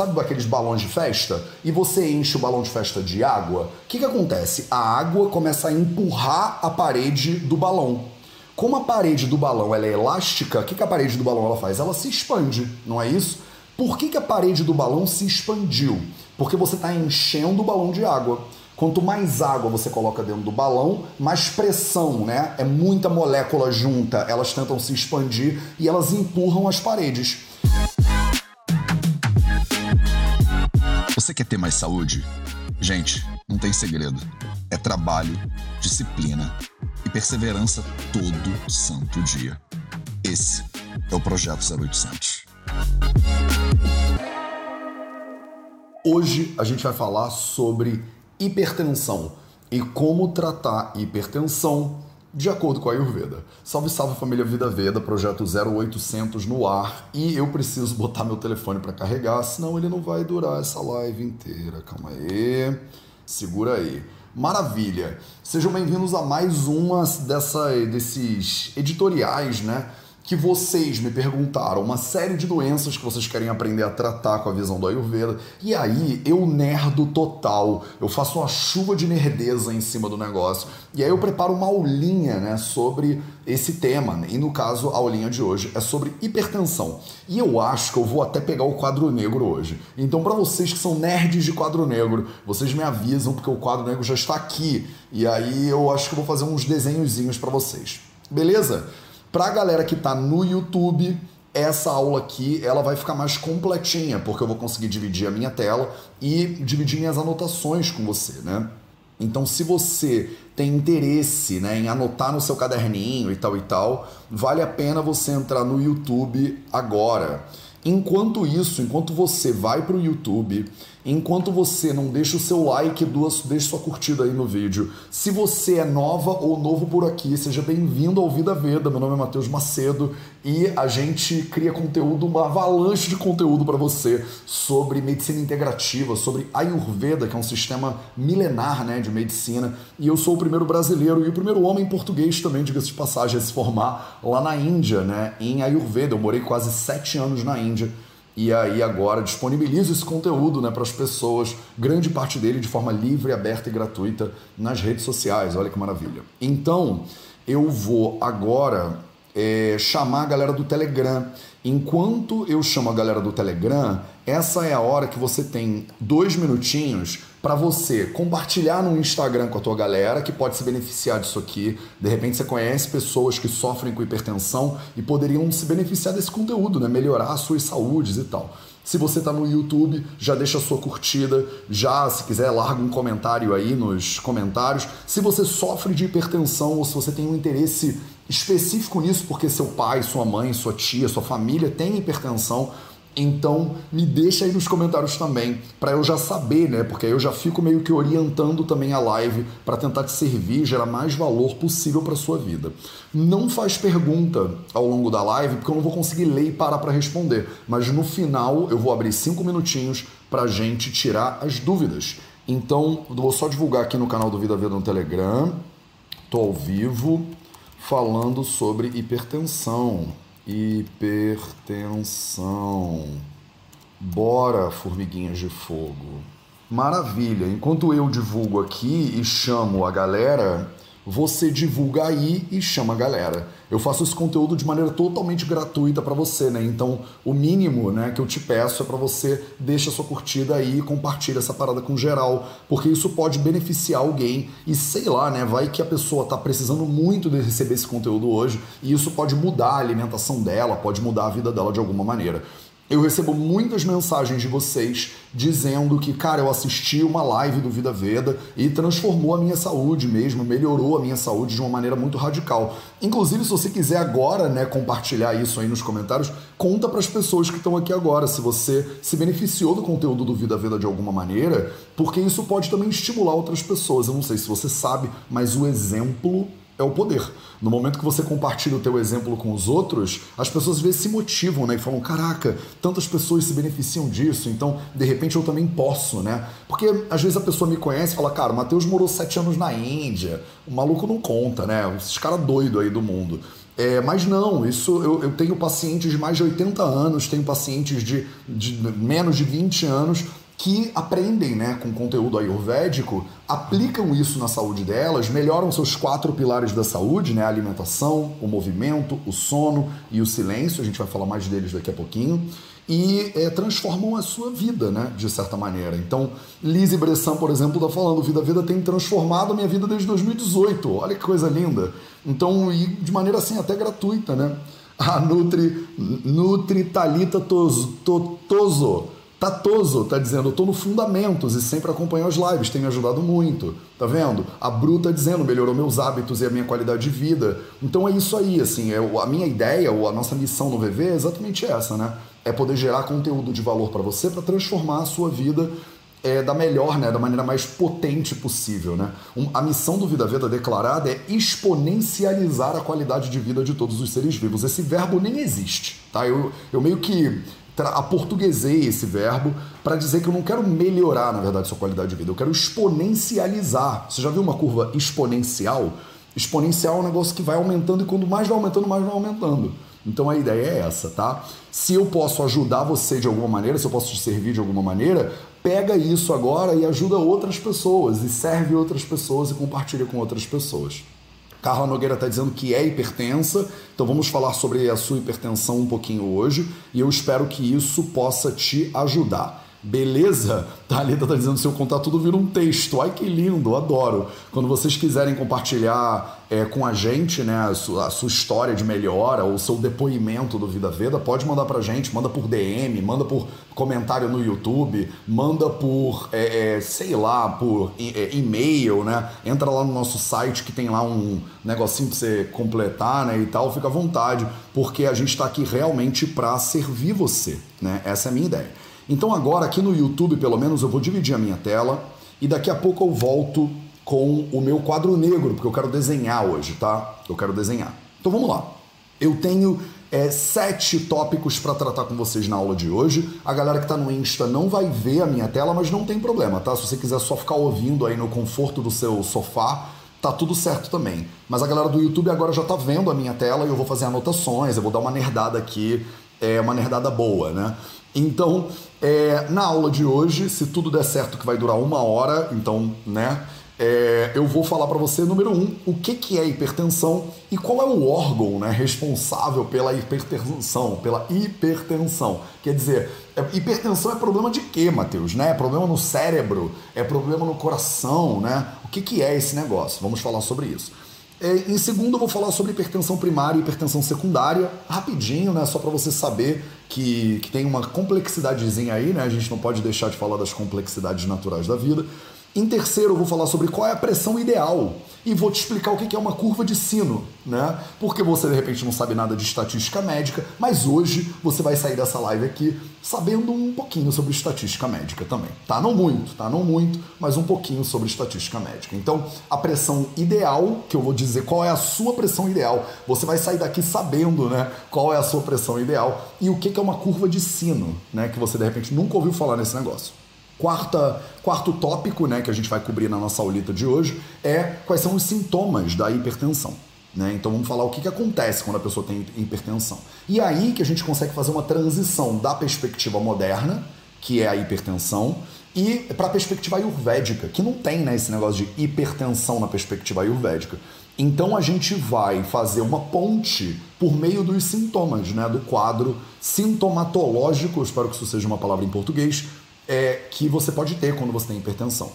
sabe aqueles balões de festa? E você enche o balão de festa de água. O que, que acontece? A água começa a empurrar a parede do balão. Como a parede do balão é elástica, o que, que a parede do balão ela faz? Ela se expande, não é isso? Por que, que a parede do balão se expandiu? Porque você está enchendo o balão de água. Quanto mais água você coloca dentro do balão, mais pressão, né? É muita molécula junta, elas tentam se expandir e elas empurram as paredes. Você quer ter mais saúde? Gente, não tem segredo. É trabalho, disciplina e perseverança todo santo dia. Esse é o Projeto 0800. Hoje a gente vai falar sobre hipertensão e como tratar hipertensão de acordo com a Ayurveda. Salve, salve família Vida Veda, projeto 0800 no ar. E eu preciso botar meu telefone para carregar, senão ele não vai durar essa live inteira. Calma aí, segura aí. Maravilha! Sejam bem-vindos a mais uma dessa, desses editoriais, né? Que vocês me perguntaram uma série de doenças que vocês querem aprender a tratar com a visão do Ayurveda. E aí eu nerdo total. Eu faço uma chuva de nerdeza em cima do negócio. E aí eu preparo uma aulinha, né, sobre esse tema. E no caso, a aulinha de hoje é sobre hipertensão. E eu acho que eu vou até pegar o quadro negro hoje. Então, para vocês que são nerds de quadro negro, vocês me avisam porque o quadro negro já está aqui. E aí eu acho que eu vou fazer uns desenhozinhos para vocês. Beleza? Para a galera que está no YouTube, essa aula aqui ela vai ficar mais completinha, porque eu vou conseguir dividir a minha tela e dividir minhas anotações com você, né? Então, se você tem interesse né, em anotar no seu caderninho e tal e tal, vale a pena você entrar no YouTube agora. Enquanto isso, enquanto você vai para o YouTube, enquanto você não deixa o seu like, deixa sua curtida aí no vídeo. Se você é nova ou novo por aqui, seja bem-vindo ao Vida Veda. Meu nome é Matheus Macedo e a gente cria conteúdo, uma avalanche de conteúdo para você sobre medicina integrativa, sobre Ayurveda, que é um sistema milenar né, de medicina. E eu sou o primeiro brasileiro e o primeiro homem português também, diga-se de passagem, a se formar lá na Índia, né, em Ayurveda. Eu morei quase sete anos na Índia e aí agora disponibilizo esse conteúdo né, para as pessoas, grande parte dele de forma livre, aberta e gratuita nas redes sociais. Olha que maravilha. Então, eu vou agora é, chamar a galera do Telegram. Enquanto eu chamo a galera do Telegram, essa é a hora que você tem dois minutinhos para você compartilhar no Instagram com a tua galera que pode se beneficiar disso aqui. De repente você conhece pessoas que sofrem com hipertensão e poderiam se beneficiar desse conteúdo, né? melhorar as suas saúdes e tal. Se você está no YouTube, já deixa a sua curtida, já, se quiser, larga um comentário aí nos comentários. Se você sofre de hipertensão ou se você tem um interesse específico nisso, porque seu pai, sua mãe, sua tia, sua família tem hipertensão, então, me deixa aí nos comentários também, para eu já saber, né? Porque eu já fico meio que orientando também a live para tentar te servir, gerar mais valor possível para sua vida. Não faz pergunta ao longo da live, porque eu não vou conseguir ler e parar para responder, mas no final eu vou abrir cinco minutinhos para gente tirar as dúvidas. Então, vou só divulgar aqui no canal do Vida Vida no Telegram. Tô ao vivo falando sobre hipertensão. Hipertensão. Bora, formiguinhas de fogo. Maravilha. Enquanto eu divulgo aqui e chamo a galera, você divulga aí e chama a galera. Eu faço esse conteúdo de maneira totalmente gratuita para você, né? Então, o mínimo, né, que eu te peço é para você deixa sua curtida aí e compartilha essa parada com geral, porque isso pode beneficiar alguém e sei lá, né, vai que a pessoa tá precisando muito de receber esse conteúdo hoje e isso pode mudar a alimentação dela, pode mudar a vida dela de alguma maneira eu recebo muitas mensagens de vocês dizendo que, cara, eu assisti uma live do Vida Veda e transformou a minha saúde mesmo, melhorou a minha saúde de uma maneira muito radical. Inclusive, se você quiser agora, né, compartilhar isso aí nos comentários, conta para as pessoas que estão aqui agora se você se beneficiou do conteúdo do Vida Veda de alguma maneira, porque isso pode também estimular outras pessoas. Eu não sei se você sabe, mas o exemplo é o poder. No momento que você compartilha o teu exemplo com os outros, as pessoas às vezes se motivam, né? E falam, caraca, tantas pessoas se beneficiam disso, então de repente eu também posso, né? Porque às vezes a pessoa me conhece e fala, cara, o Matheus morou sete anos na Índia, o maluco não conta, né? Esses caras doidos aí do mundo. É, mas não, isso eu, eu, tenho pacientes de mais de 80 anos, tenho pacientes de, de menos de 20 anos que aprendem né, com conteúdo ayurvédico, aplicam isso na saúde delas, melhoram seus quatro pilares da saúde, né, a alimentação, o movimento, o sono e o silêncio, a gente vai falar mais deles daqui a pouquinho, e é, transformam a sua vida, né, de certa maneira. Então, Lise Bressan, por exemplo, está falando, Vida Vida tem transformado a minha vida desde 2018, olha que coisa linda. Então, e de maneira assim, até gratuita, né? A Nutri, Nutri Talita Toso Tatoso tá dizendo, eu tô no Fundamentos e sempre acompanho as lives, tem me ajudado muito. Tá vendo? A Bru tá dizendo, melhorou meus hábitos e a minha qualidade de vida. Então é isso aí, assim, é, a minha ideia, ou a nossa missão no VV é exatamente essa, né? É poder gerar conteúdo de valor para você para transformar a sua vida é, da melhor, né, da maneira mais potente possível. Né? Um, a missão do Vida Veda declarada é exponencializar a qualidade de vida de todos os seres vivos. Esse verbo nem existe. Tá? Eu, eu meio que aportuguesei esse verbo para dizer que eu não quero melhorar, na verdade, sua qualidade de vida, eu quero exponencializar. Você já viu uma curva exponencial? Exponencial é um negócio que vai aumentando e quando mais vai aumentando, mais vai aumentando. Então a ideia é essa, tá? Se eu posso ajudar você de alguma maneira, se eu posso te servir de alguma maneira, pega isso agora e ajuda outras pessoas, e serve outras pessoas e compartilha com outras pessoas. Carla Nogueira está dizendo que é hipertensa, então vamos falar sobre a sua hipertensão um pouquinho hoje e eu espero que isso possa te ajudar. Beleza? Thalita tá dizendo seu contato tudo vira um texto. Ai que lindo, adoro. Quando vocês quiserem compartilhar é, com a gente né, a sua, a, sua, história de melhora ou seu depoimento do Vida Veda, pode mandar pra gente, manda por DM, manda por comentário no YouTube, manda por, é, é, sei lá, por é, e-mail, né? Entra lá no nosso site que tem lá um negocinho pra você completar né, e tal, fica à vontade, porque a gente está aqui realmente para servir você, né? Essa é a minha ideia. Então agora aqui no YouTube, pelo menos, eu vou dividir a minha tela e daqui a pouco eu volto com o meu quadro negro, porque eu quero desenhar hoje, tá? Eu quero desenhar. Então vamos lá. Eu tenho é, sete tópicos para tratar com vocês na aula de hoje. A galera que está no Insta não vai ver a minha tela, mas não tem problema, tá? Se você quiser só ficar ouvindo aí no conforto do seu sofá, tá tudo certo também. Mas a galera do YouTube agora já tá vendo a minha tela e eu vou fazer anotações, eu vou dar uma nerdada aqui, é uma nerdada boa, né? Então, é, na aula de hoje, se tudo der certo, que vai durar uma hora, então, né? É, eu vou falar para você, número um, o que, que é hipertensão e qual é o órgão né, responsável pela hipertensão, pela hipertensão. Quer dizer, é, hipertensão é problema de quê, Matheus? Né? É problema no cérebro? É problema no coração? Né? O que, que é esse negócio? Vamos falar sobre isso. É, em segundo, eu vou falar sobre hipertensão primária e hipertensão secundária, rapidinho, né? Só para você saber que, que tem uma complexidadezinha aí, né? A gente não pode deixar de falar das complexidades naturais da vida. Em terceiro, eu vou falar sobre qual é a pressão ideal e vou te explicar o que é uma curva de sino, né? Porque você de repente não sabe nada de estatística médica, mas hoje você vai sair dessa live aqui sabendo um pouquinho sobre estatística médica também, tá? Não muito, tá? Não muito, mas um pouquinho sobre estatística médica. Então, a pressão ideal, que eu vou dizer qual é a sua pressão ideal, você vai sair daqui sabendo, né? Qual é a sua pressão ideal e o que é uma curva de sino, né? Que você de repente nunca ouviu falar nesse negócio. Quarta, quarto tópico né, que a gente vai cobrir na nossa aulita de hoje é quais são os sintomas da hipertensão. Né? Então vamos falar o que, que acontece quando a pessoa tem hipertensão. E aí que a gente consegue fazer uma transição da perspectiva moderna, que é a hipertensão, e para a perspectiva ayurvédica, que não tem né, esse negócio de hipertensão na perspectiva ayurvédica. Então a gente vai fazer uma ponte por meio dos sintomas, né, do quadro sintomatológico, espero que isso seja uma palavra em português, é, que você pode ter quando você tem hipertensão.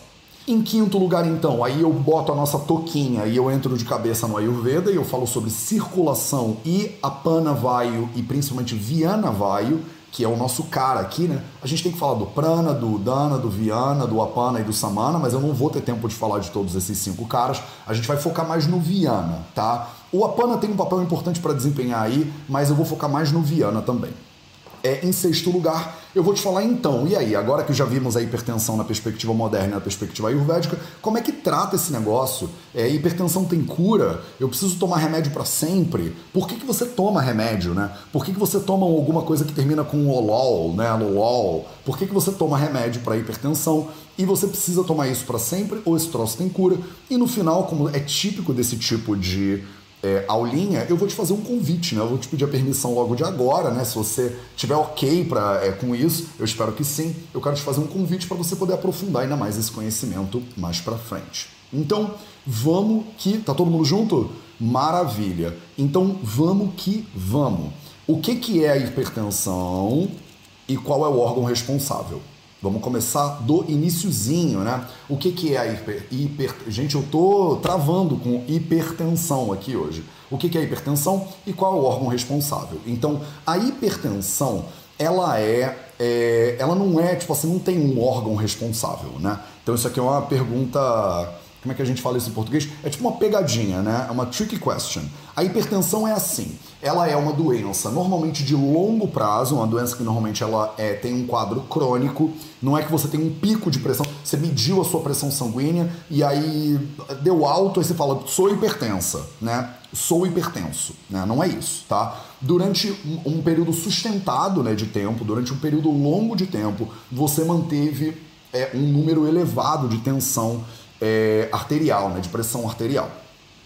Em quinto lugar, então, aí eu boto a nossa toquinha e eu entro de cabeça no Ayurveda e eu falo sobre circulação e Apana Vayu e principalmente Viana Vayu, que é o nosso cara aqui, né? A gente tem que falar do Prana, do Dana, do Viana, do Apana e do Samana, mas eu não vou ter tempo de falar de todos esses cinco caras. A gente vai focar mais no Viana, tá? O Apana tem um papel importante para desempenhar aí, mas eu vou focar mais no Viana também. É, em sexto lugar, eu vou te falar então, e aí, agora que já vimos a hipertensão na perspectiva moderna e na perspectiva ayurvédica, como é que trata esse negócio? É, hipertensão tem cura? Eu preciso tomar remédio para sempre? Por que, que você toma remédio, né? Por que, que você toma alguma coisa que termina com olol, né? Lolol? Por que, que você toma remédio para hipertensão? E você precisa tomar isso para sempre ou esse troço tem cura? E no final, como é típico desse tipo de é, aulinha, eu vou te fazer um convite, né? Eu vou te pedir a permissão logo de agora, né? Se você tiver ok pra, é, com isso, eu espero que sim. Eu quero te fazer um convite para você poder aprofundar ainda mais esse conhecimento mais para frente. Então, vamos que. Tá todo mundo junto? Maravilha. Então, vamos que vamos. O que, que é a hipertensão e qual é o órgão responsável? Vamos começar do iníciozinho, né? O que, que é a hiper, hiper... Gente, eu tô travando com hipertensão aqui hoje. O que, que é a hipertensão e qual é o órgão responsável? Então, a hipertensão, ela é, é... Ela não é, tipo assim, não tem um órgão responsável, né? Então, isso aqui é uma pergunta como é que a gente fala isso em português? É tipo uma pegadinha, né? É uma tricky question. A hipertensão é assim. Ela é uma doença normalmente de longo prazo, uma doença que normalmente ela é, tem um quadro crônico. Não é que você tem um pico de pressão, você mediu a sua pressão sanguínea e aí deu alto, aí você fala, sou hipertensa, né? Sou hipertenso, né? Não é isso, tá? Durante um período sustentado né, de tempo, durante um período longo de tempo, você manteve é, um número elevado de tensão é, arterial, né, de pressão arterial.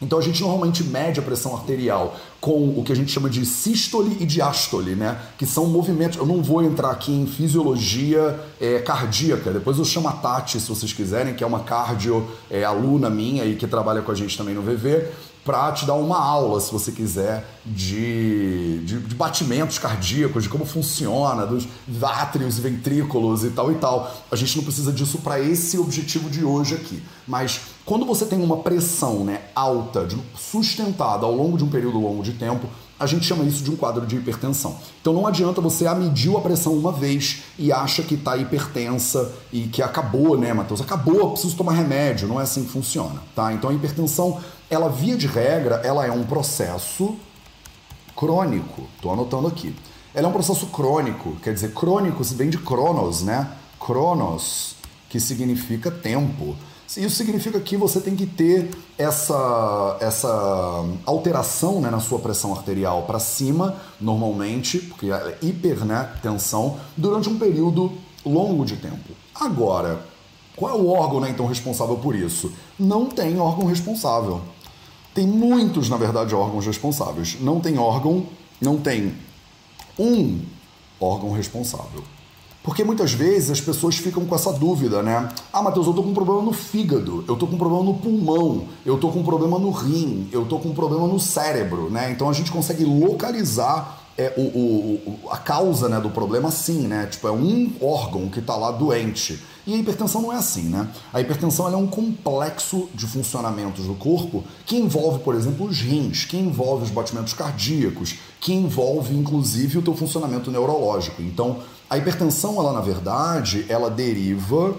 Então a gente normalmente mede a pressão arterial com o que a gente chama de sístole e diástole, né? Que são movimentos. Eu não vou entrar aqui em fisiologia é, cardíaca. Depois eu chamo a Tati, se vocês quiserem, que é uma cardio é, aluna minha e que trabalha com a gente também no VV para te dar uma aula, se você quiser, de, de, de, batimentos cardíacos, de como funciona, dos átrios e ventrículos e tal e tal. A gente não precisa disso para esse objetivo de hoje aqui. Mas quando você tem uma pressão né, alta, sustentada ao longo de um período longo de tempo, a gente chama isso de um quadro de hipertensão. Então não adianta você mediu a pressão uma vez e acha que está hipertensa e que acabou, né, Matheus? Acabou, preciso tomar remédio. Não é assim que funciona, tá? Então a hipertensão, ela via de regra, ela é um processo crônico. Estou anotando aqui. Ela é um processo crônico, quer dizer, crônico se vem de cronos, né? Cronos, que significa tempo. Isso significa que você tem que ter essa, essa alteração né, na sua pressão arterial para cima, normalmente, porque é hipertensão, né, durante um período longo de tempo. Agora, qual é o órgão né, então responsável por isso? Não tem órgão responsável. Tem muitos, na verdade, órgãos responsáveis. Não tem órgão, não tem um órgão responsável. Porque muitas vezes as pessoas ficam com essa dúvida, né? Ah, Matheus, eu tô com um problema no fígado, eu tô com um problema no pulmão, eu tô com um problema no rim, eu tô com um problema no cérebro, né? Então a gente consegue localizar é, o, o, a causa né, do problema sim, né? Tipo, é um órgão que está lá doente. E a hipertensão não é assim, né? A hipertensão é um complexo de funcionamentos do corpo que envolve, por exemplo, os rins, que envolve os batimentos cardíacos, que envolve, inclusive, o teu funcionamento neurológico. Então, a hipertensão, ela na verdade, ela deriva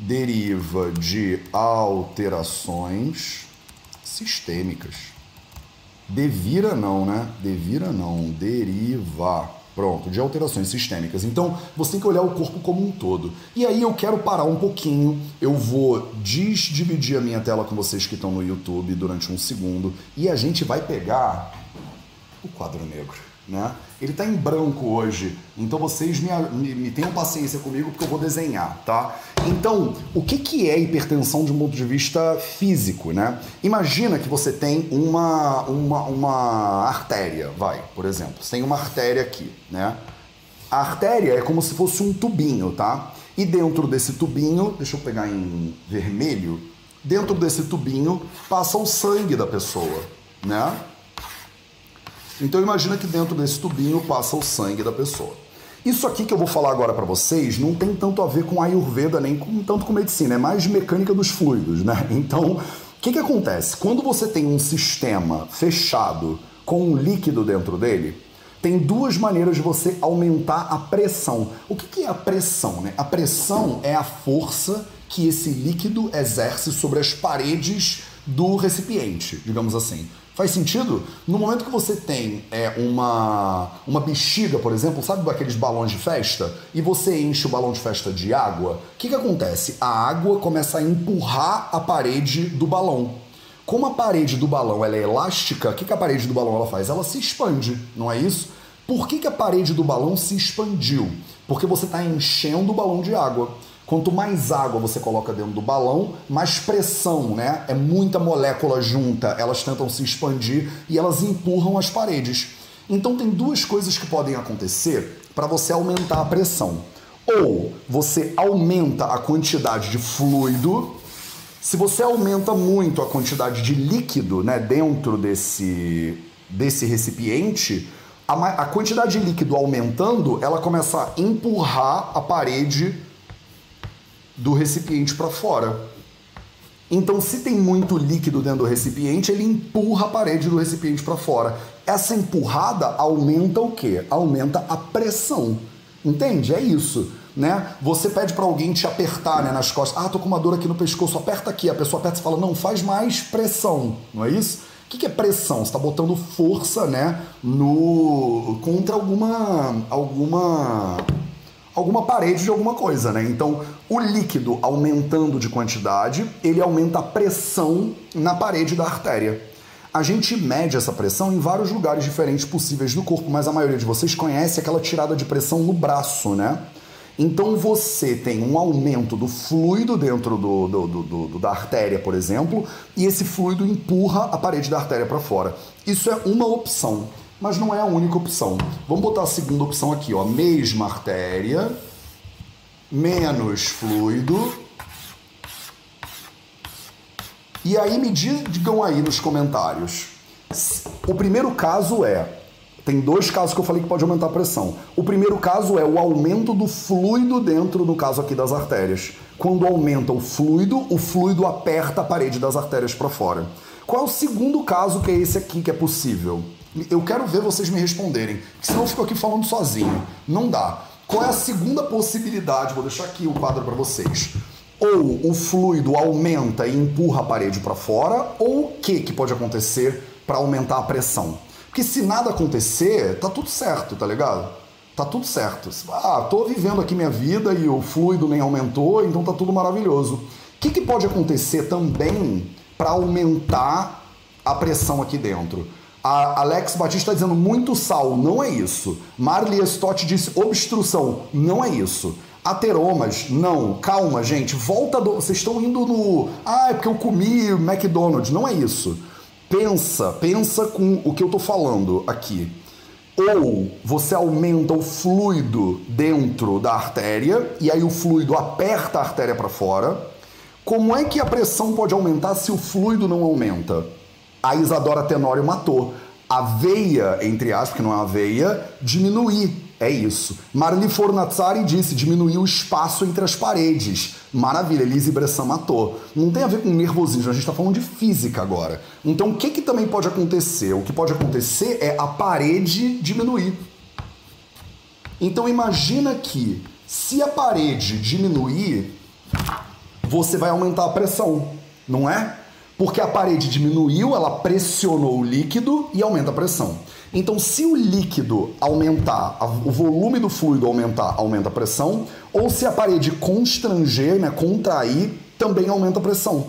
deriva de alterações sistêmicas. Devira não, né? Devira não, deriva. Pronto, de alterações sistêmicas. Então, você tem que olhar o corpo como um todo. E aí eu quero parar um pouquinho, eu vou desdividir a minha tela com vocês que estão no YouTube durante um segundo e a gente vai pegar o quadro negro né? Ele está em branco hoje, então vocês me, me, me, tenham paciência comigo porque eu vou desenhar, tá? Então, o que, que é hipertensão de um ponto de vista físico, né? Imagina que você tem uma, uma, uma artéria, vai, por exemplo. Você tem uma artéria aqui, né? A artéria é como se fosse um tubinho, tá? E dentro desse tubinho, deixa eu pegar em vermelho, dentro desse tubinho passa o sangue da pessoa, né? Então imagina que dentro desse tubinho passa o sangue da pessoa. Isso aqui que eu vou falar agora para vocês não tem tanto a ver com Ayurveda nem com, tanto com medicina, é mais mecânica dos fluidos, né? Então, o que, que acontece? Quando você tem um sistema fechado com um líquido dentro dele, tem duas maneiras de você aumentar a pressão. O que, que é a pressão? Né? A pressão é a força que esse líquido exerce sobre as paredes do recipiente, digamos assim. Faz sentido? No momento que você tem é, uma, uma bexiga, por exemplo, sabe aqueles balões de festa? E você enche o balão de festa de água, o que, que acontece? A água começa a empurrar a parede do balão. Como a parede do balão ela é elástica, o que, que a parede do balão ela faz? Ela se expande, não é isso? Por que, que a parede do balão se expandiu? Porque você está enchendo o balão de água. Quanto mais água você coloca dentro do balão, mais pressão, né? É muita molécula junta, elas tentam se expandir e elas empurram as paredes. Então tem duas coisas que podem acontecer para você aumentar a pressão. Ou você aumenta a quantidade de fluido, se você aumenta muito a quantidade de líquido né, dentro desse, desse recipiente, a, a quantidade de líquido aumentando, ela começa a empurrar a parede do recipiente para fora. Então, se tem muito líquido dentro do recipiente, ele empurra a parede do recipiente para fora. Essa empurrada aumenta o quê? Aumenta a pressão. Entende? É isso. Né? Você pede para alguém te apertar né, nas costas. Ah, tô com uma dor aqui no pescoço, aperta aqui. A pessoa aperta e fala: não, faz mais pressão. Não é isso? O que é pressão? Você está botando força né, no contra alguma alguma alguma parede de alguma coisa, né? Então, o líquido aumentando de quantidade, ele aumenta a pressão na parede da artéria. A gente mede essa pressão em vários lugares diferentes possíveis do corpo, mas a maioria de vocês conhece aquela tirada de pressão no braço, né? Então você tem um aumento do fluido dentro do, do, do, do, da artéria, por exemplo, e esse fluido empurra a parede da artéria para fora. Isso é uma opção, mas não é a única opção. Vamos botar a segunda opção aqui, ó. Mesma artéria, menos fluido. E aí me digam aí nos comentários. O primeiro caso é tem dois casos que eu falei que pode aumentar a pressão. O primeiro caso é o aumento do fluido dentro, no caso aqui das artérias. Quando aumenta o fluido, o fluido aperta a parede das artérias para fora. Qual é o segundo caso que é esse aqui que é possível? Eu quero ver vocês me responderem, senão eu fico aqui falando sozinho. Não dá. Qual é a segunda possibilidade? Vou deixar aqui o quadro para vocês. Ou o fluido aumenta e empurra a parede para fora, ou o que, que pode acontecer para aumentar a pressão? Porque se nada acontecer, tá tudo certo, tá ligado? Tá tudo certo. Ah, tô vivendo aqui minha vida e o fluido nem aumentou, então tá tudo maravilhoso. O que, que pode acontecer também para aumentar a pressão aqui dentro? A Alex Batista está dizendo muito sal, não é isso. Marley Stott disse obstrução, não é isso. Ateromas, não. Calma, gente, volta do. Vocês estão indo no. Ah, é porque eu comi McDonald's, não é isso pensa, pensa com o que eu estou falando aqui. Ou você aumenta o fluido dentro da artéria e aí o fluido aperta a artéria para fora. Como é que a pressão pode aumentar se o fluido não aumenta? A Isadora Tenório matou. A veia, entre aspas, que não é a veia, diminuir é isso. Marli Fornazzari disse diminuir o espaço entre as paredes. Maravilha, Elise Bressan matou. Não tem a ver com nervosismo, a gente está falando de física agora. Então o que, que também pode acontecer? O que pode acontecer é a parede diminuir. Então imagina que se a parede diminuir, você vai aumentar a pressão, não é? Porque a parede diminuiu, ela pressionou o líquido e aumenta a pressão. Então, se o líquido aumentar, o volume do fluido aumentar, aumenta a pressão, ou se a parede constranger, né, contrair, também aumenta a pressão.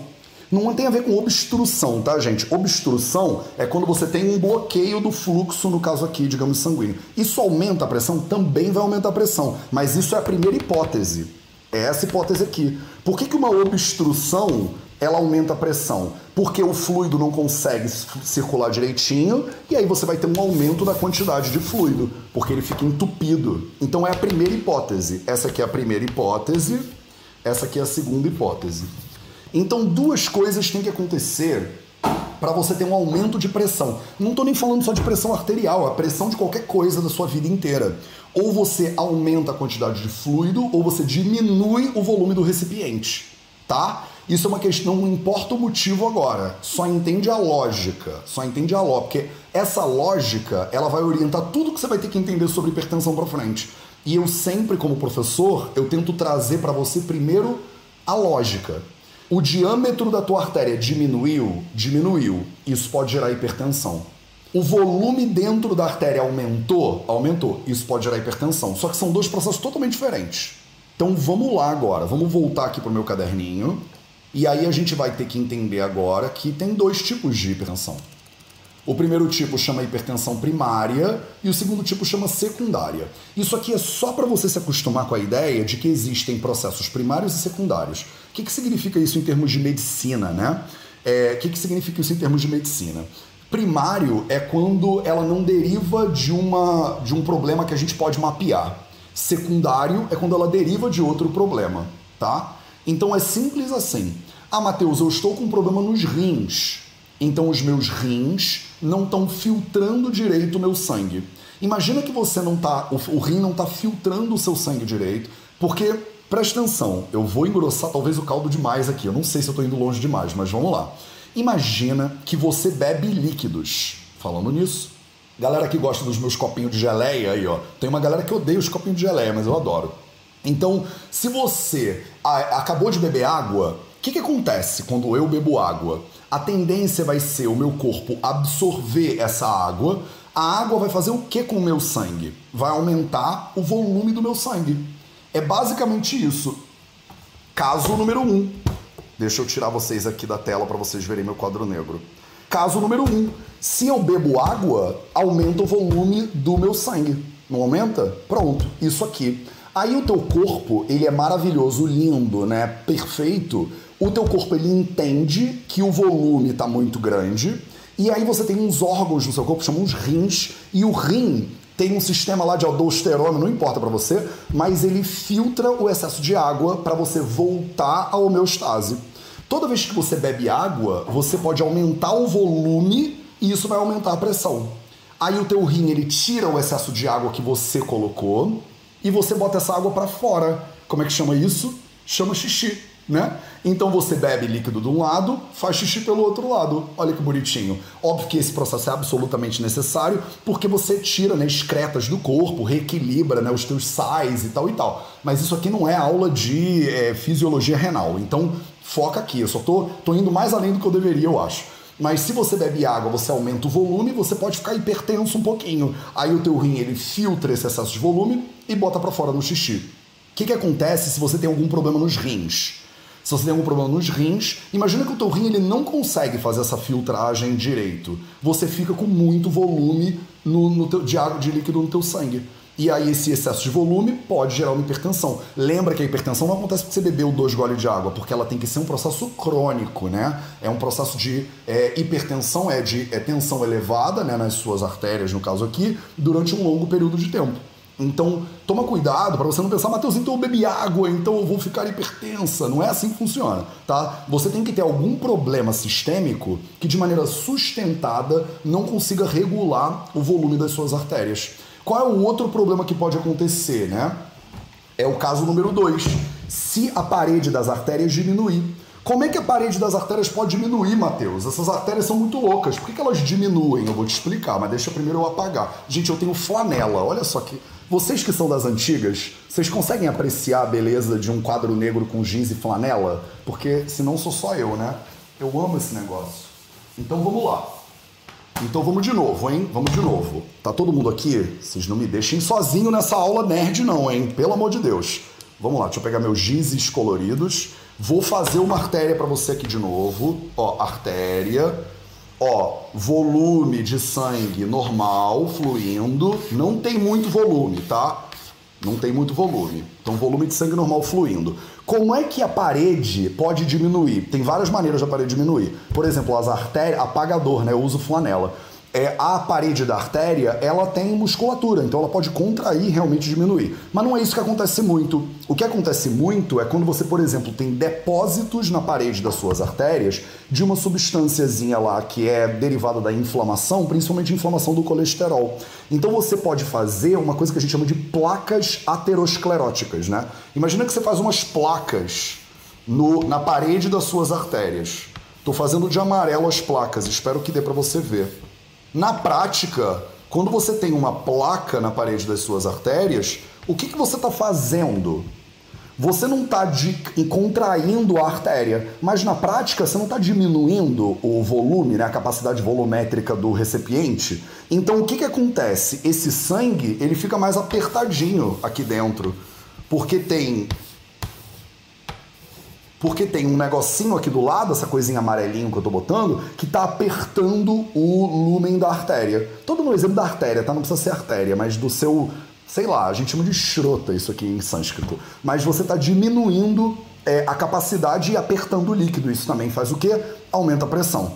Não tem a ver com obstrução, tá, gente? Obstrução é quando você tem um bloqueio do fluxo, no caso aqui, digamos, sanguíneo. Isso aumenta a pressão? Também vai aumentar a pressão, mas isso é a primeira hipótese. É essa hipótese aqui. Por que, que uma obstrução ela aumenta a pressão, porque o fluido não consegue circular direitinho e aí você vai ter um aumento da quantidade de fluido, porque ele fica entupido. Então é a primeira hipótese. Essa aqui é a primeira hipótese, essa aqui é a segunda hipótese. Então duas coisas têm que acontecer para você ter um aumento de pressão. Não estou nem falando só de pressão arterial, a pressão de qualquer coisa da sua vida inteira. Ou você aumenta a quantidade de fluido, ou você diminui o volume do recipiente, tá? Isso é uma questão, não importa o motivo agora, só entende a lógica, só entende a lógica, porque essa lógica, ela vai orientar tudo que você vai ter que entender sobre hipertensão para frente. E eu sempre, como professor, eu tento trazer para você primeiro a lógica. O diâmetro da tua artéria diminuiu, diminuiu. Isso pode gerar hipertensão. O volume dentro da artéria aumentou, aumentou. Isso pode gerar hipertensão. Só que são dois processos totalmente diferentes. Então vamos lá agora, vamos voltar aqui para o meu caderninho. E aí a gente vai ter que entender agora que tem dois tipos de hipertensão. O primeiro tipo chama hipertensão primária e o segundo tipo chama secundária. Isso aqui é só para você se acostumar com a ideia de que existem processos primários e secundários. O que, que significa isso em termos de medicina, né? É, o que, que significa isso em termos de medicina? Primário é quando ela não deriva de, uma, de um problema que a gente pode mapear. Secundário é quando ela deriva de outro problema, tá? Então é simples assim. Ah, Matheus, eu estou com um problema nos rins. Então os meus rins não estão filtrando direito o meu sangue. Imagina que você não tá, o, o rim não está filtrando o seu sangue direito, porque presta atenção, eu vou engrossar talvez o caldo demais aqui. Eu não sei se eu estou indo longe demais, mas vamos lá. Imagina que você bebe líquidos. Falando nisso, galera que gosta dos meus copinhos de geleia aí, ó. Tem uma galera que odeia os copinhos de geleia, mas eu adoro. Então, se você acabou de beber água, o que, que acontece quando eu bebo água? A tendência vai ser o meu corpo absorver essa água. A água vai fazer o que com o meu sangue? Vai aumentar o volume do meu sangue. É basicamente isso. Caso número um. Deixa eu tirar vocês aqui da tela para vocês verem meu quadro negro. Caso número um. Se eu bebo água, aumenta o volume do meu sangue. Não aumenta? Pronto. Isso aqui. Aí o teu corpo, ele é maravilhoso, lindo, né? Perfeito. O teu corpo ele entende que o volume está muito grande e aí você tem uns órgãos no seu corpo chamam os rins e o rim tem um sistema lá de aldosterona, não importa para você, mas ele filtra o excesso de água para você voltar à homeostase. Toda vez que você bebe água, você pode aumentar o volume e isso vai aumentar a pressão. Aí o teu rim ele tira o excesso de água que você colocou e você bota essa água para fora. Como é que chama isso? Chama xixi, né? Então você bebe líquido de um lado, faz xixi pelo outro lado. Olha que bonitinho. Óbvio que esse processo é absolutamente necessário, porque você tira né, excretas do corpo, reequilibra né, os teus sais e tal e tal. Mas isso aqui não é aula de é, fisiologia renal. Então foca aqui. Eu só tô, tô indo mais além do que eu deveria, eu acho. Mas se você bebe água, você aumenta o volume, você pode ficar hipertenso um pouquinho. Aí o teu rim ele filtra esse excesso de volume e bota para fora no xixi. O que, que acontece se você tem algum problema nos rins? Se você tem algum problema nos rins, imagina que o teu rim ele não consegue fazer essa filtragem direito. Você fica com muito volume no, no teu, de água de líquido no teu sangue. E aí esse excesso de volume pode gerar uma hipertensão. Lembra que a hipertensão não acontece porque você bebeu dois goles de água, porque ela tem que ser um processo crônico, né? É um processo de é, hipertensão, é de é tensão elevada né, nas suas artérias, no caso aqui, durante um longo período de tempo. Então, toma cuidado para você não pensar, Matheus, então eu bebi água, então eu vou ficar hipertensa. Não é assim que funciona, tá? Você tem que ter algum problema sistêmico que de maneira sustentada não consiga regular o volume das suas artérias. Qual é o outro problema que pode acontecer, né? É o caso número 2. Se a parede das artérias diminuir. Como é que a parede das artérias pode diminuir, Matheus? Essas artérias são muito loucas. Por que, que elas diminuem? Eu vou te explicar, mas deixa primeiro eu apagar. Gente, eu tenho flanela. Olha só que. Vocês que são das antigas, vocês conseguem apreciar a beleza de um quadro negro com jeans e flanela? Porque senão sou só eu, né? Eu amo esse negócio. Então vamos lá. Então vamos de novo, hein? Vamos de novo. Tá todo mundo aqui? Vocês não me deixem sozinho nessa aula nerd, não, hein? Pelo amor de Deus. Vamos lá, deixa eu pegar meus gizes coloridos. Vou fazer uma artéria para você aqui de novo. Ó, artéria. Ó, volume de sangue normal, fluindo. Não tem muito volume, tá? Não tem muito volume. Então, volume de sangue normal fluindo. Como é que a parede pode diminuir? Tem várias maneiras da parede diminuir. Por exemplo, as artérias, apagador, né? Eu uso flanela é, a parede da artéria ela tem musculatura, então ela pode contrair e realmente diminuir. Mas não é isso que acontece muito. O que acontece muito é quando você, por exemplo, tem depósitos na parede das suas artérias de uma substânciazinha lá que é derivada da inflamação, principalmente inflamação do colesterol. Então você pode fazer uma coisa que a gente chama de placas ateroscleróticas, né? Imagina que você faz umas placas no, na parede das suas artérias. Estou fazendo de amarelo as placas, espero que dê para você ver. Na prática, quando você tem uma placa na parede das suas artérias, o que, que você está fazendo? Você não está contraindo a artéria, mas na prática você não está diminuindo o volume, né, a capacidade volumétrica do recipiente. Então o que, que acontece? Esse sangue ele fica mais apertadinho aqui dentro, porque tem Porque tem um negocinho aqui do lado, essa coisinha amarelinha que eu tô botando, que tá apertando o lumen da artéria. Todo no exemplo da artéria, tá? Não precisa ser artéria, mas do seu, sei lá, a gente chama de shrota isso aqui em sânscrito. Mas você tá diminuindo é, a capacidade e apertando o líquido. Isso também faz o quê? Aumenta a pressão.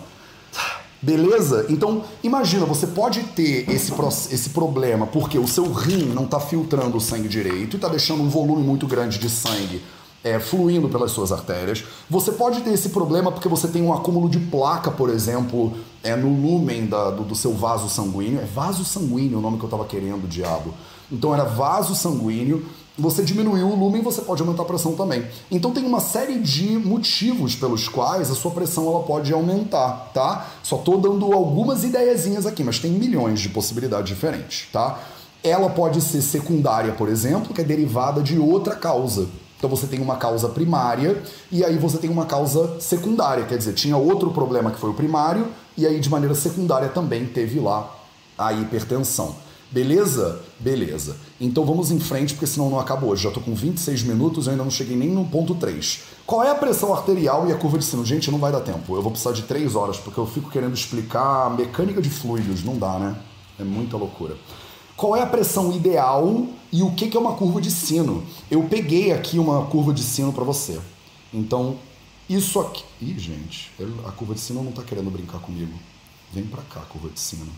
Beleza? Então, imagina, você pode ter esse, esse problema porque o seu rim não está filtrando o sangue direito e está deixando um volume muito grande de sangue é, fluindo pelas suas artérias. Você pode ter esse problema porque você tem um acúmulo de placa, por exemplo, é, no lumen da, do, do, seu vaso sanguíneo. É vaso sanguíneo o nome que eu estava querendo, diabo. Então era vaso sanguíneo. Você diminuiu o lumen, você pode aumentar a pressão também. Então tem uma série de motivos pelos quais a sua pressão ela pode aumentar, tá? Só tô dando algumas ideiazinhas aqui, mas tem milhões de possibilidades diferentes, tá? Ela pode ser secundária, por exemplo, que é derivada de outra causa. Então você tem uma causa primária e aí você tem uma causa secundária, quer dizer, tinha outro problema que foi o primário e aí de maneira secundária também teve lá a hipertensão. Beleza? Beleza. Então vamos em frente, porque senão não acaba hoje. Já estou com 26 minutos e ainda não cheguei nem no ponto 3. Qual é a pressão arterial e a curva de sino? Gente, não vai dar tempo. Eu vou precisar de 3 horas, porque eu fico querendo explicar a mecânica de fluidos. Não dá, né? É muita loucura. Qual é a pressão ideal e o que é uma curva de sino? Eu peguei aqui uma curva de sino para você. Então, isso aqui. Ih, gente, a curva de sino não está querendo brincar comigo. Vem para cá, curva de sino.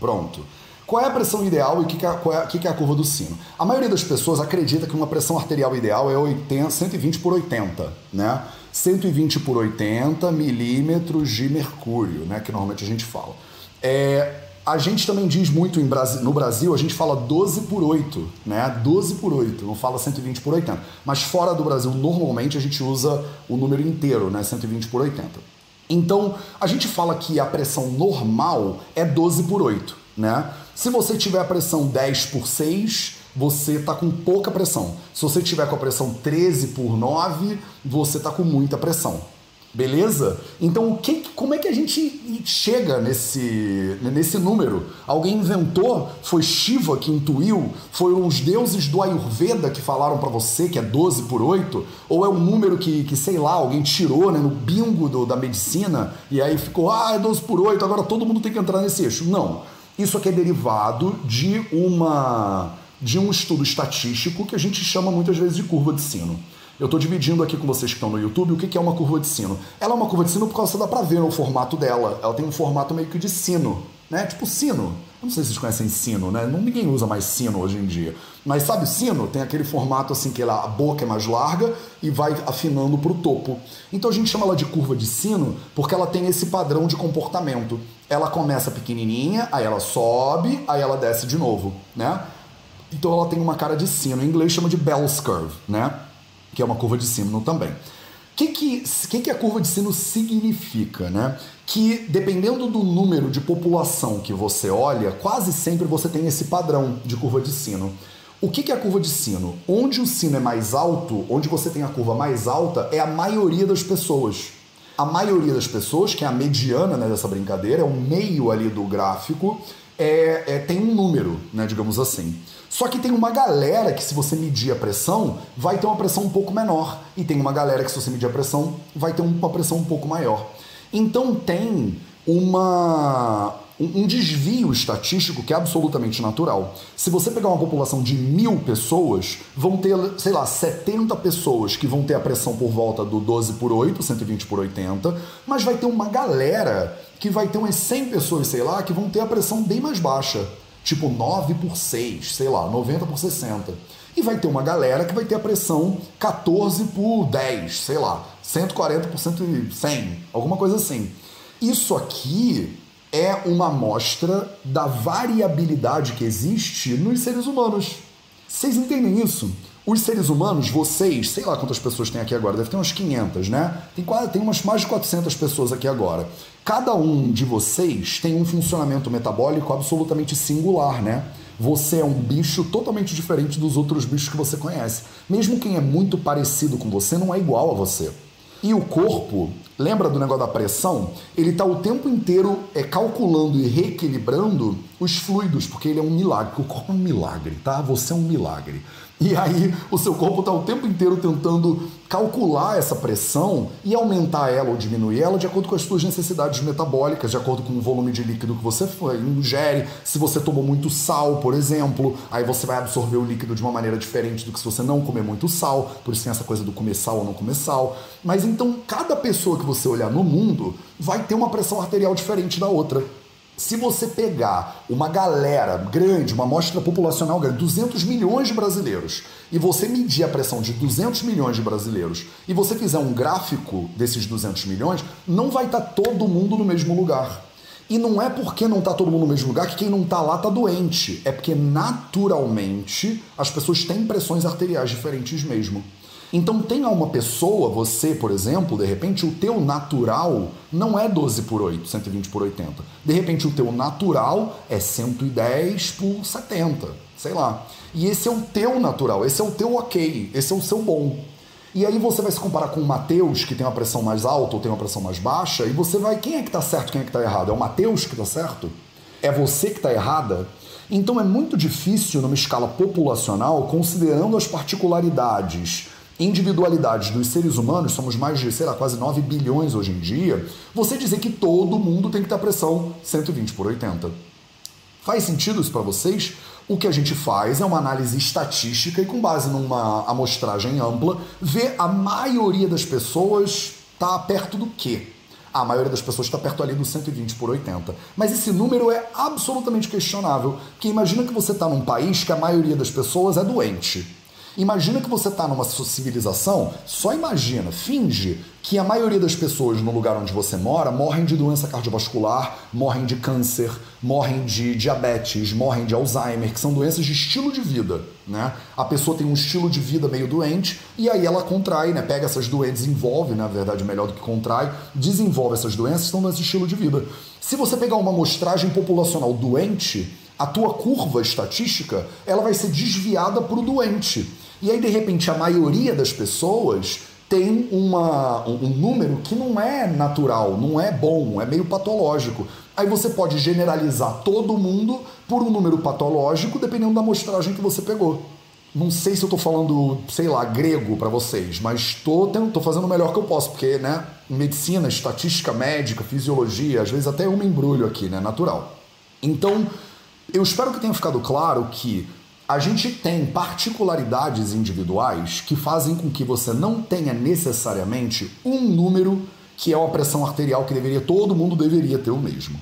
Pronto. Qual é a pressão ideal e o que, é, é, que, é, a curva do sino? A maioria das pessoas acredita que uma pressão arterial ideal é 80, 120 por 80, né? 120 por 80 milímetros de mercúrio, né? Que normalmente a gente fala. É, a gente também diz muito no Brasil, a gente fala 12 por 8, né? 12 por 8, não fala 120 por 80. Mas fora do Brasil, normalmente a gente usa o número inteiro, né? 120 por 80. Então, a gente fala que a pressão normal é 12 por 8, né? Se você tiver a pressão 10 por 6, você está com pouca pressão. Se você tiver com a pressão 13 por 9, você está com muita pressão. Beleza? Então, o que, como é que a gente chega nesse, nesse número? Alguém inventou? Foi Shiva que intuiu? Foram os deuses do Ayurveda que falaram para você que é 12 por 8? Ou é um número que, que sei lá, alguém tirou né, no bingo do, da medicina e aí ficou, ah, é 12 por 8, agora todo mundo tem que entrar nesse eixo? Não. Isso aqui é derivado de uma de um estudo estatístico que a gente chama muitas vezes de curva de sino. Eu estou dividindo aqui com vocês que estão no YouTube o que é uma curva de sino. Ela é uma curva de sino porque você dá para ver no formato dela. Ela tem um formato meio que de sino, né? Tipo sino. Eu não sei se vocês conhecem sino, né? Ninguém usa mais sino hoje em dia. Mas sabe sino? Tem aquele formato assim que ela, a boca é mais larga e vai afinando para o topo. Então a gente chama ela de curva de sino porque ela tem esse padrão de comportamento. Ela começa pequenininha, aí ela sobe, aí ela desce de novo, né? Então ela tem uma cara de sino. Em inglês chama de Bell's Curve, né? Que é uma curva de sino também. O que, que, que, que a curva de sino significa? Né? Que dependendo do número de população que você olha, quase sempre você tem esse padrão de curva de sino. O que, que é a curva de sino? Onde o sino é mais alto, onde você tem a curva mais alta, é a maioria das pessoas. A maioria das pessoas, que é a mediana né, dessa brincadeira, é o meio ali do gráfico, é, é, tem um número, né, digamos assim. Só que tem uma galera que, se você medir a pressão, vai ter uma pressão um pouco menor. E tem uma galera que, se você medir a pressão, vai ter uma pressão um pouco maior. Então tem uma, um desvio estatístico que é absolutamente natural. Se você pegar uma população de mil pessoas, vão ter, sei lá, 70 pessoas que vão ter a pressão por volta do 12 por 8, 120 por 80, mas vai ter uma galera que vai ter umas 100 pessoas, sei lá, que vão ter a pressão bem mais baixa tipo 9 por 6, sei lá, 90 por 60. E vai ter uma galera que vai ter a pressão 14 por 10, sei lá, 140 por 100, alguma coisa assim. Isso aqui é uma amostra da variabilidade que existe nos seres humanos. Vocês entendem isso? Os seres humanos, vocês, sei lá quantas pessoas tem aqui agora, deve ter umas 500, né? Tem, quase, tem umas mais de 400 pessoas aqui agora. Cada um de vocês tem um funcionamento metabólico absolutamente singular, né? Você é um bicho totalmente diferente dos outros bichos que você conhece. Mesmo quem é muito parecido com você não é igual a você. E o corpo, lembra do negócio da pressão? Ele está o tempo inteiro é, calculando e reequilibrando os fluidos, porque ele é um milagre. O corpo é um milagre, tá? Você é um milagre. E aí o seu corpo está o tempo inteiro tentando calcular essa pressão e aumentar ela ou diminuir ela de acordo com as suas necessidades metabólicas, de acordo com o volume de líquido que você ingere. Se você tomou muito sal, por exemplo, aí você vai absorver o líquido de uma maneira diferente do que se você não comer muito sal. Por isso tem essa coisa do comer sal ou não comer sal. Mas então, cada pessoa que você olhar no mundo vai ter uma pressão arterial diferente da outra. Se você pegar uma galera grande, uma amostra populacional grande, 200 milhões de brasileiros, e você medir a pressão de 200 milhões de brasileiros, e você fizer um gráfico desses 200 milhões, não vai estar tá todo mundo no mesmo lugar. E não é porque não está todo mundo no mesmo lugar que quem não está lá está doente. É porque naturalmente as pessoas têm pressões arteriais diferentes mesmo. Então tenha uma pessoa, você, por exemplo, de repente o teu natural não é 12 por 8, 120 por 80. De repente o teu natural é 110 por 70, sei lá. E esse é o teu natural, esse é o teu ok, esse é o seu bom. E aí você vai se comparar com o Mateus, que tem uma pressão mais alta ou tem uma pressão mais baixa, e você vai, quem é que está certo, quem é que está errado? É o Mateus que está certo? É você que está errada? Então é muito difícil, numa escala populacional, considerando as particularidades individualidades dos seres humanos, somos mais de, sei lá, quase 9 bilhões hoje em dia, você dizer que todo mundo tem que ter pressão 120 por 80. Faz sentido isso para vocês? O que a gente faz é uma análise estatística e, com base numa amostragem ampla, ver a maioria das pessoas tá perto do quê? A maioria das pessoas está perto ali do 120 por 80. Mas esse número é absolutamente questionável, porque imagina que você está num país que a maioria das pessoas é doente. Imagina que você está numa civilização, só imagina, finge que a maioria das pessoas no lugar onde você mora morrem de doença cardiovascular, morrem de câncer, morrem de diabetes, morrem de Alzheimer, que são doenças de estilo de vida, né? A pessoa tem um estilo de vida meio doente e aí ela contrai, né? Pega essas doenças, desenvolve, na verdade melhor do que contrai, desenvolve essas doenças, estão nesse estilo de vida. Se você pegar uma amostragem populacional doente, a tua curva estatística ela vai ser desviada para o doente. E aí, de repente, a maioria das pessoas tem uma, um número que não é natural, não é bom, é meio patológico. Aí você pode generalizar todo mundo por um número patológico, dependendo da amostragem que você pegou. Não sei se eu tô falando, sei lá, grego para vocês, mas tô, tô fazendo o melhor que eu posso, porque, né, medicina, estatística médica, fisiologia, às vezes até um embrulho aqui, né, natural. Então, eu espero que tenha ficado claro que a gente tem particularidades individuais que fazem com que você não tenha necessariamente um número que é uma pressão arterial que deveria todo mundo deveria ter o mesmo.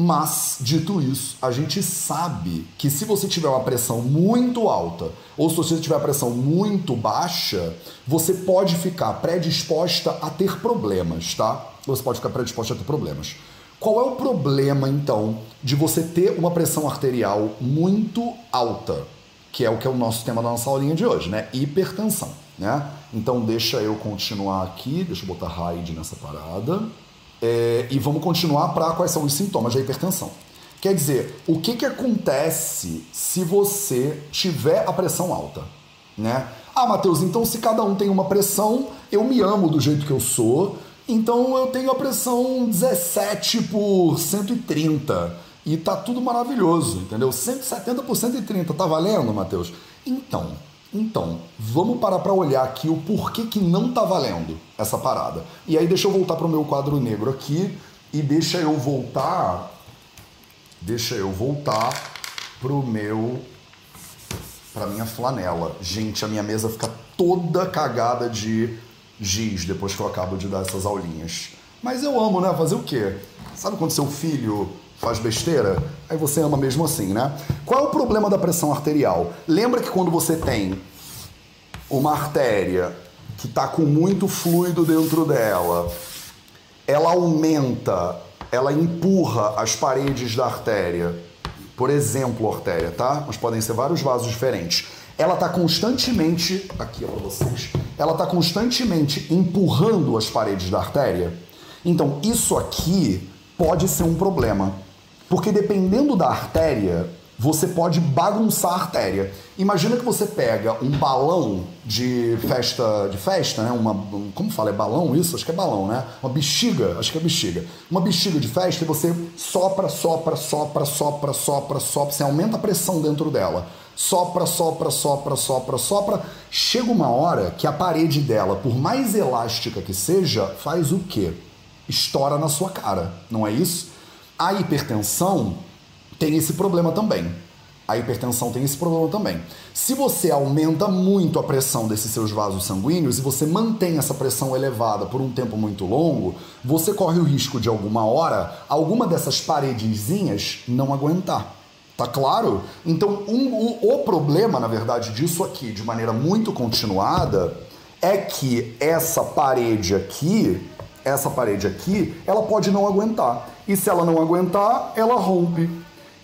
Mas, dito isso, a gente sabe que se você tiver uma pressão muito alta ou se você tiver uma pressão muito baixa, você pode ficar predisposta a ter problemas, tá? Você pode ficar predisposta a ter problemas. Qual é o problema, então, de você ter uma pressão arterial muito alta? Que é o que é o nosso tema da nossa aulinha de hoje, né? Hipertensão, né? Então deixa eu continuar aqui, deixa eu botar raid nessa parada. É, e vamos continuar para quais são os sintomas da hipertensão. Quer dizer, o que, que acontece se você tiver a pressão alta? Né? Ah, Matheus, então se cada um tem uma pressão, eu me amo do jeito que eu sou, então eu tenho a pressão 17 por 130 e tá tudo maravilhoso, entendeu? 170 por 130, tá valendo, Matheus? Então, então, vamos parar para olhar aqui o porquê que não tá valendo essa parada. E aí deixa eu voltar pro meu quadro negro aqui e deixa eu voltar deixa eu voltar pro meu para minha flanela. Gente, a minha mesa fica toda cagada de giz depois que eu acabo de dar essas aulinhas. Mas eu amo, né? Fazer o quê? Sabe quando seu filho faz besteira, aí você ama mesmo assim, né? Qual é o problema da pressão arterial? Lembra que quando você tem uma artéria que está com muito fluido dentro dela, ela aumenta, ela empurra as paredes da artéria. Por exemplo, artéria, tá? Mas podem ser vários vasos diferentes. Ela está constantemente, aqui é para vocês, ela está constantemente empurrando as paredes da artéria. Então, isso aqui pode ser um problema. Porque dependendo da artéria, você pode bagunçar a artéria. Imagina que você pega um balão de festa, de festa, né? Uma, como fala, é balão isso? Acho que é balão, né? Uma bexiga, acho que é bexiga. Uma bexiga de festa e você sopra, sopra, sopra, sopra, sopra, sopra, você aumenta a pressão dentro dela. Sopra, sopra, sopra, sopra, sopra. Chega uma hora que a parede dela, por mais elástica que seja, faz o quê? Estoura na sua cara, não é isso? A hipertensão tem esse problema também. A hipertensão tem esse problema também. Se você aumenta muito a pressão desses seus vasos sanguíneos e você mantém essa pressão elevada por um tempo muito longo, você corre o risco de alguma hora alguma dessas paredezinhas não aguentar. Tá claro? Então, um, o, o problema, na verdade, disso aqui, de maneira muito continuada, é que essa parede aqui, essa parede aqui, ela pode não aguentar. E se ela não aguentar, ela rompe.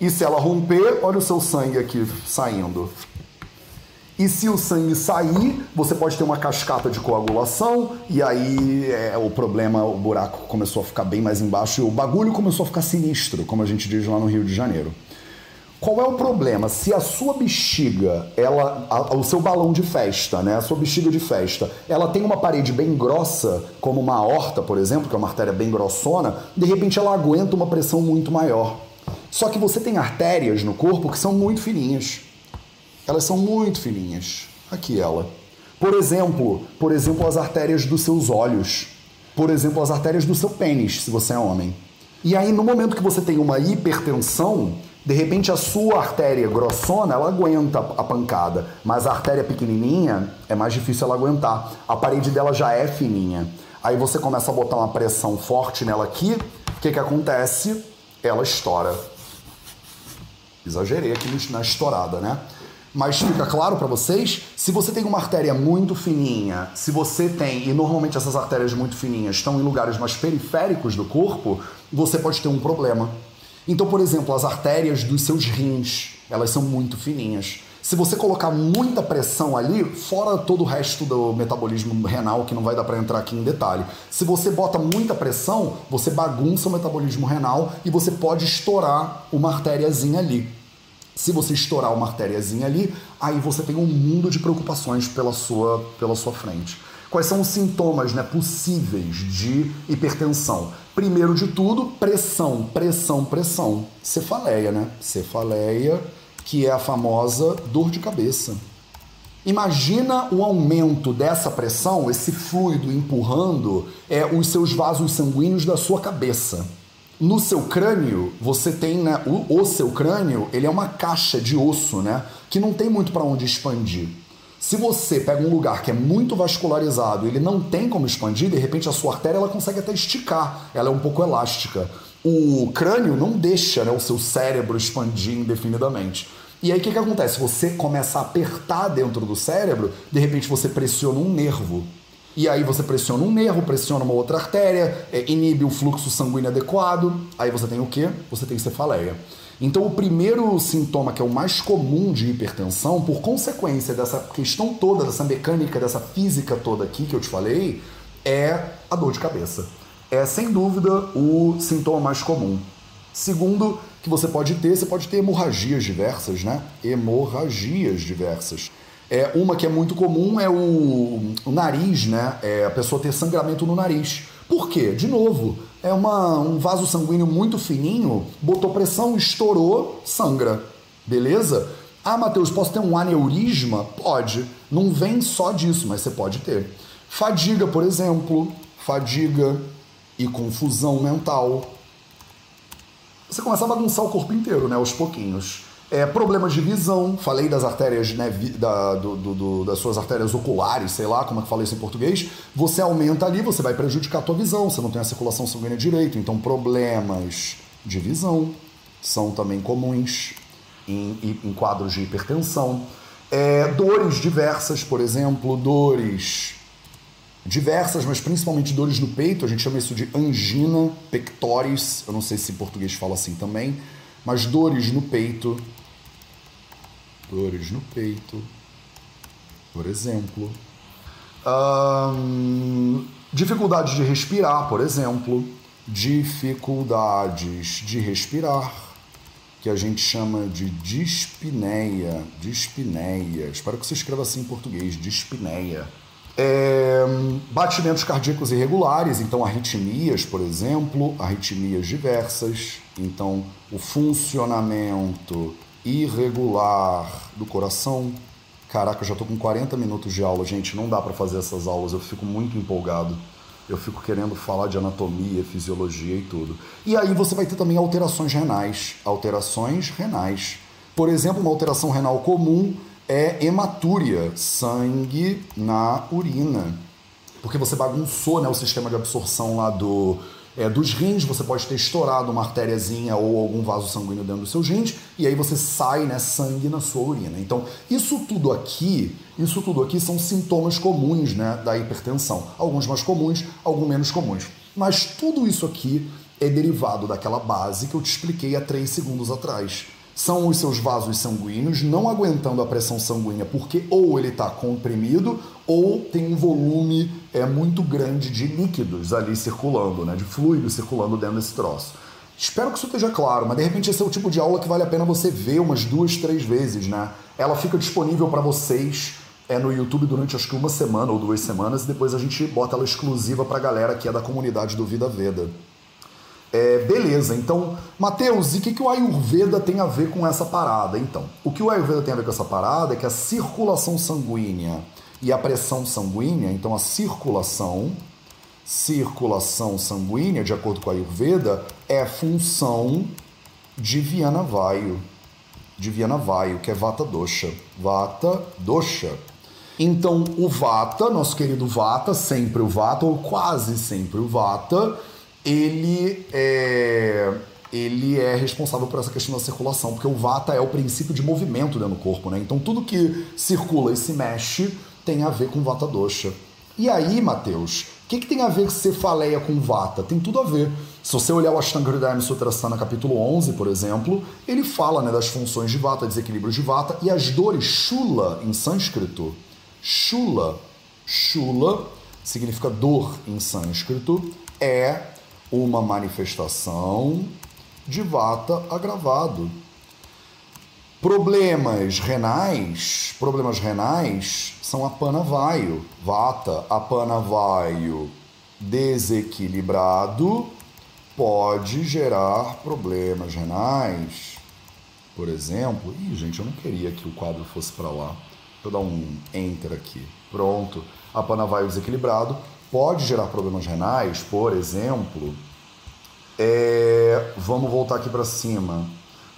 E se ela romper, olha o seu sangue aqui saindo. E se o sangue sair, você pode ter uma cascata de coagulação, e aí é, o problema, o buraco começou a ficar bem mais embaixo e o bagulho começou a ficar sinistro, como a gente diz lá no Rio de Janeiro. Qual é o problema? Se a sua bexiga, ela, a, o seu balão de festa, né, a sua bexiga de festa, ela tem uma parede bem grossa, como uma aorta, por exemplo, que é uma artéria bem grossona, de repente ela aguenta uma pressão muito maior. Só que você tem artérias no corpo que são muito fininhas. Elas são muito fininhas. Aqui ela. Por exemplo, por exemplo, as artérias dos seus olhos. Por exemplo, as artérias do seu pênis, se você é homem. E aí, no momento que você tem uma hipertensão, de repente a sua artéria grossona, ela aguenta a pancada, mas a artéria pequenininha é mais difícil ela aguentar. A parede dela já é fininha. Aí você começa a botar uma pressão forte nela aqui, o que que acontece? Ela estoura. Exagerei aqui na estourada, né? Mas fica claro para vocês, se você tem uma artéria muito fininha, se você tem, e normalmente essas artérias muito fininhas estão em lugares mais periféricos do corpo, você pode ter um problema. Então, por exemplo, as artérias dos seus rins, elas são muito fininhas. Se você colocar muita pressão ali, fora todo o resto do metabolismo renal, que não vai dar para entrar aqui em detalhe, se você bota muita pressão, você bagunça o metabolismo renal e você pode estourar uma artériazinha ali. Se você estourar uma artériazinha ali, aí você tem um mundo de preocupações pela sua, pela sua frente. Quais são os sintomas né, possíveis de hipertensão? Primeiro de tudo, pressão, pressão, pressão. Cefaleia, né? Cefaleia, que é a famosa dor de cabeça. Imagina o aumento dessa pressão, esse fluido empurrando é, os seus vasos sanguíneos da sua cabeça. No seu crânio, você tem, né, o, o seu crânio, ele é uma caixa de osso, né, que não tem muito para onde expandir. Se você pega um lugar que é muito vascularizado, ele não tem como expandir, de repente a sua artéria ela consegue até esticar, ela é um pouco elástica. O crânio não deixa né, o seu cérebro expandir indefinidamente. E aí o que, que acontece? Você começa a apertar dentro do cérebro, de repente você pressiona um nervo. E aí você pressiona um nervo, pressiona uma outra artéria, é, inibe o fluxo sanguíneo adequado. Aí você tem o quê? Você tem cefaleia. Então, o primeiro sintoma, que é o mais comum de hipertensão, por consequência dessa questão toda, dessa mecânica, dessa física toda aqui que eu te falei, é a dor de cabeça. É, sem dúvida, o sintoma mais comum. Segundo, que você pode ter, você pode ter hemorragias diversas, né? Hemorragias diversas. É, uma que é muito comum é o, o nariz, né? É a pessoa ter sangramento no nariz. Por quê? De novo, é uma, um vaso sanguíneo muito fininho, botou pressão, estourou, sangra. Beleza? Ah, Matheus, posso ter um aneurisma? Pode. Não vem só disso, mas você pode ter. Fadiga, por exemplo. Fadiga e confusão mental. Você começa a bagunçar o corpo inteiro, né? Aos pouquinhos. É, problemas de visão, falei das artérias, né, da, do, do, das suas artérias oculares, sei lá como é que fala isso em português. Você aumenta ali, você vai prejudicar a tua visão, você não tem a circulação sanguínea direito. Então, problemas de visão são também comuns em, em quadros de hipertensão. É, dores diversas, por exemplo, dores diversas, mas principalmente dores no peito, a gente chama isso de angina pectoris, eu não sei se em português fala assim também, mas dores no peito, dores no peito, por exemplo. Um, dificuldade de respirar, por exemplo. Dificuldades de respirar, que a gente chama de dispneia. Dispneia. Espero que você escreva assim em português: dispneia. É, batimentos cardíacos irregulares, então arritmias, por exemplo, arritmias diversas. Então, o funcionamento irregular do coração. Caraca, eu já tô com 40 minutos de aula, gente. Não dá para fazer essas aulas, eu fico muito empolgado. Eu fico querendo falar de anatomia, fisiologia e tudo. E aí você vai ter também alterações renais. Alterações renais. Por exemplo, uma alteração renal comum é hematúria, sangue na urina. Porque você bagunçou né, o sistema de absorção lá do, é, dos rins, você pode ter estourado uma artériazinha ou algum vaso sanguíneo dentro dos seus rins, e aí você sai né, sangue na sua urina. Então, isso tudo aqui, isso tudo aqui são sintomas comuns né, da hipertensão. Alguns mais comuns, alguns menos comuns. Mas tudo isso aqui é derivado daquela base que eu te expliquei há três segundos atrás são os seus vasos sanguíneos não aguentando a pressão sanguínea porque ou ele está comprimido ou tem um volume é, muito grande de líquidos ali circulando, né, de fluidos circulando dentro desse troço. Espero que isso esteja claro, mas de repente esse é o tipo de aula que vale a pena você ver umas duas, três vezes, né? Ela fica disponível para vocês é no YouTube durante acho que uma semana ou duas semanas e depois a gente bota ela exclusiva para a galera que é da comunidade do Vida Veda. É, beleza, então, Mateus, e o que, que o Ayurveda tem a ver com essa parada? Então, o que o Ayurveda tem a ver com essa parada é que a circulação sanguínea e a pressão sanguínea, então a circulação, circulação sanguínea, de acordo com a Ayurveda, é função de Viana Vaio, de Viana Vaio, que é Vata Dosha. Vata Dosha. Então, o Vata, nosso querido Vata, sempre o Vata, ou quase sempre o Vata, ele é, ele é responsável por essa questão da circulação, porque o vata é o princípio de movimento dentro do corpo, né? Então tudo que circula e se mexe tem a ver com vata dosha. E aí, Mateus, o que, que tem a ver cefaleia com vata? Tem tudo a ver. Se você olhar o Ashtanga Hridayam Sutrasthana capítulo 11, por exemplo, ele fala né, das funções de vata, desequilíbrios de vata e as dores shula em sânscrito. Shula, shula significa dor em sânscrito, é uma manifestação de vata agravado. Problemas renais, problemas renais são apanavaio, vata, apanavaio desequilibrado pode gerar problemas renais. Por exemplo, gente, eu não queria que o quadro fosse para lá. Vou dar um enter aqui. Pronto. Apanavaio desequilibrado pode gerar problemas renais, por exemplo, é, vamos voltar aqui para cima.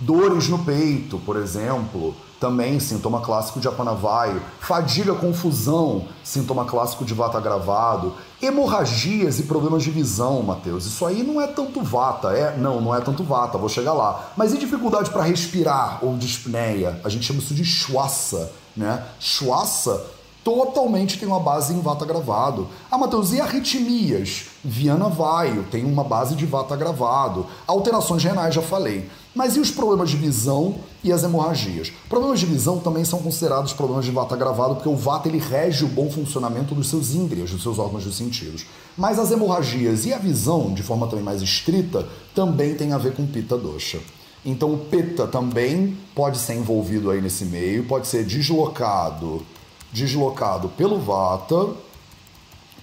Dores no peito, por exemplo, também sintoma clássico de apanavaio. Fadiga, confusão, sintoma clássico de vata agravado. Hemorragias e problemas de visão, Matheus. Isso aí não é tanto vata, é? Não, não é tanto vata, vou chegar lá. Mas e dificuldade para respirar ou dispneia? A gente chama isso de schwassa, né? Schwassa totalmente tem uma base em vata gravado. Ah, Matheus, e arritmias? Viana Vaio tem uma base de vata gravado. Alterações renais, já falei. Mas e os problemas de visão e as hemorragias? Problemas de visão também são considerados problemas de vata gravado, porque o vata ele rege o bom funcionamento dos seus índrias, dos seus órgãos dos sentidos. Mas as hemorragias e a visão, de forma também mais estrita, também tem a ver com pita dosha. Então o pita também pode ser envolvido aí nesse meio, pode ser deslocado deslocado pelo Vata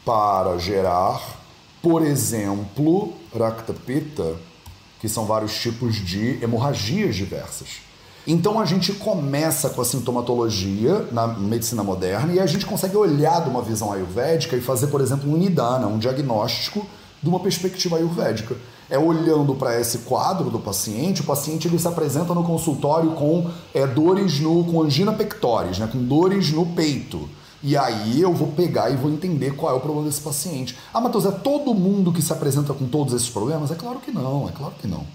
para gerar, por exemplo, Raktapita, que são vários tipos de hemorragias diversas. Então a gente começa com a sintomatologia na medicina moderna e a gente consegue olhar de uma visão ayurvédica e fazer, por exemplo, um nidana, um diagnóstico de uma perspectiva ayurvédica é olhando para esse quadro do paciente, o paciente ele se apresenta no consultório com é, dores no, com angina pectoris, né, com dores no peito. E aí eu vou pegar e vou entender qual é o problema desse paciente. Ah, Matheus, é todo mundo que se apresenta com todos esses problemas? É claro que não, é claro que não.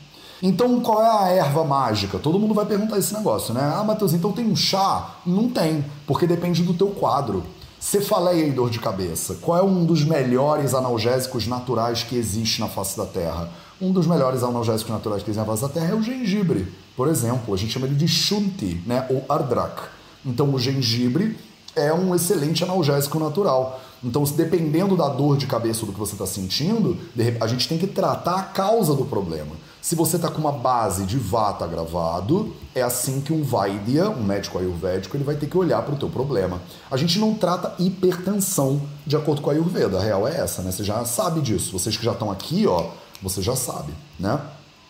Então, qual é a erva mágica? Todo mundo vai perguntar esse negócio, né? Ah, Matheus, então tem um chá? Não tem, porque depende do teu quadro. Cefaleia e dor de cabeça. Qual é um dos melhores analgésicos naturais que existe na face da Terra? Um dos melhores analgésicos naturais que existe na face da Terra é o gengibre. Por exemplo, a gente chama ele de shunti, né? ou ardrak. Então, o gengibre é um excelente analgésico natural. Então, dependendo da dor de cabeça do que você está sentindo, a gente tem que tratar a causa do problema. Se você está com uma base de vata agravado, é assim que um Vaidya, um médico ayurvédico, ele vai ter que olhar para o teu problema. A gente não trata hipertensão de acordo com a Ayurveda, a real é essa, né? Você já sabe disso. Vocês que já estão aqui, ó, você já sabe, né?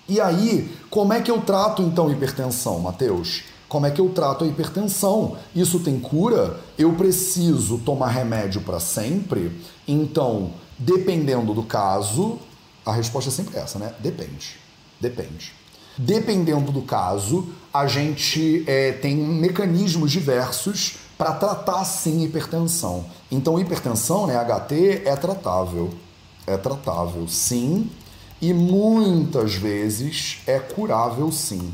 E aí, como é que eu trato então hipertensão, Mateus? Como é que eu trato a hipertensão? Isso tem cura? Eu preciso tomar remédio para sempre? Então, dependendo do caso, a resposta é sempre essa, né? Depende. Depende. Dependendo do caso, a gente é, tem mecanismos diversos para tratar sim hipertensão. Então, hipertensão, né, HT, é tratável. É tratável, sim. E muitas vezes é curável, sim.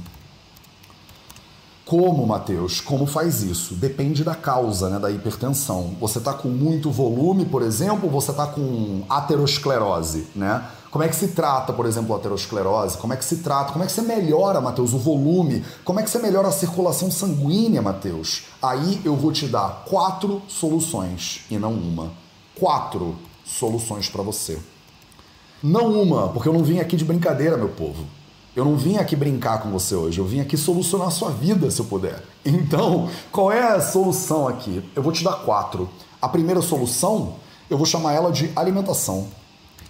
Como, Mateus? Como faz isso? Depende da causa, né, da hipertensão. Você está com muito volume, por exemplo, você está com aterosclerose, né? Como é que se trata, por exemplo, a aterosclerose? Como é que se trata? Como é que você melhora, Mateus, o volume? Como é que você melhora a circulação sanguínea, Mateus? Aí eu vou te dar quatro soluções e não uma. Quatro soluções para você. Não uma, porque eu não vim aqui de brincadeira, meu povo. Eu não vim aqui brincar com você hoje, eu vim aqui solucionar a sua vida, se eu puder. Então, qual é a solução aqui? Eu vou te dar quatro. A primeira solução, eu vou chamar ela de alimentação.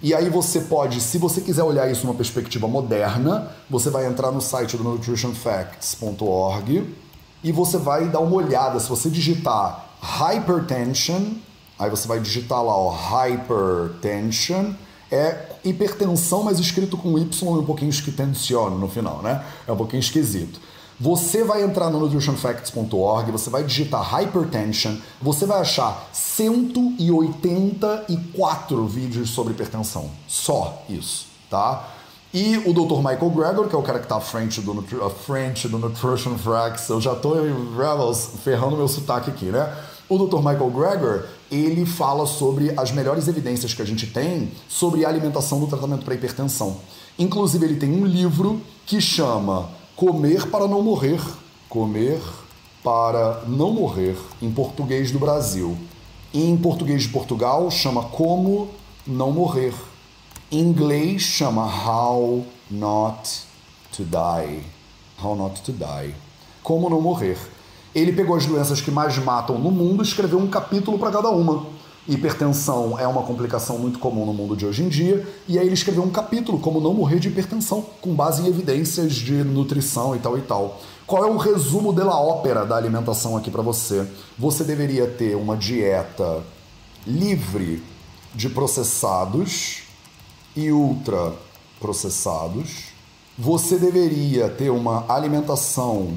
E aí você pode, se você quiser olhar isso numa perspectiva moderna, você vai entrar no site do nutritionfacts.org e você vai dar uma olhada. Se você digitar hypertension, aí você vai digitar lá, hypertension, é hipertensão, mas escrito com Y e um pouquinho esquitensione no final, né? É um pouquinho esquisito. Você vai entrar no nutritionfacts.org, você vai digitar hypertension, você vai achar 184 vídeos sobre hipertensão. Só isso, tá? E o Dr. Michael Gregor, que é o cara que está à frente do, à frente do Nutrition Facts, eu já estou ferrando meu sotaque aqui, né? O Dr. Michael Gregor, ele fala sobre as melhores evidências que a gente tem sobre a alimentação no tratamento para hipertensão. Inclusive, ele tem um livro que chama Comer para Não Morrer. Comer para Não Morrer, em português do Brasil. Em português de Portugal, chama Como Não Morrer. Em inglês, chama How Not to Die. How Not to Die. Como Não Morrer. Ele pegou as doenças que mais matam no mundo e escreveu um capítulo para cada uma. Hipertensão é uma complicação muito comum no mundo de hoje em dia, e aí ele escreveu um capítulo, como não morrer de hipertensão, com base em evidências de nutrição e tal e tal. Qual é o resumo da ópera da alimentação aqui para você? Você deveria ter uma dieta livre de processados e ultraprocessados. Você deveria ter uma alimentação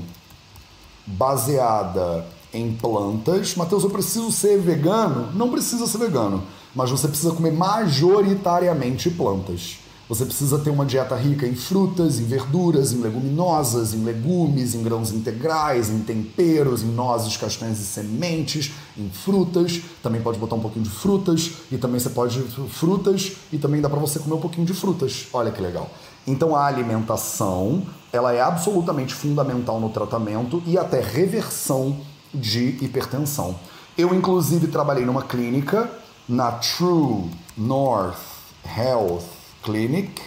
baseada em plantas. Mateus, eu preciso ser vegano? Não precisa ser vegano, mas você precisa comer majoritariamente plantas. Você precisa ter uma dieta rica em frutas, em verduras, em leguminosas, em legumes, em grãos integrais, em temperos, em nozes, castanhas e sementes, em frutas. Também pode botar um pouquinho de frutas e também você pode frutas e também dá para você comer um pouquinho de frutas. Olha que legal. Então a alimentação, ela é absolutamente fundamental no tratamento e até reversão de hipertensão. Eu inclusive trabalhei numa clínica na True North Health Clinic,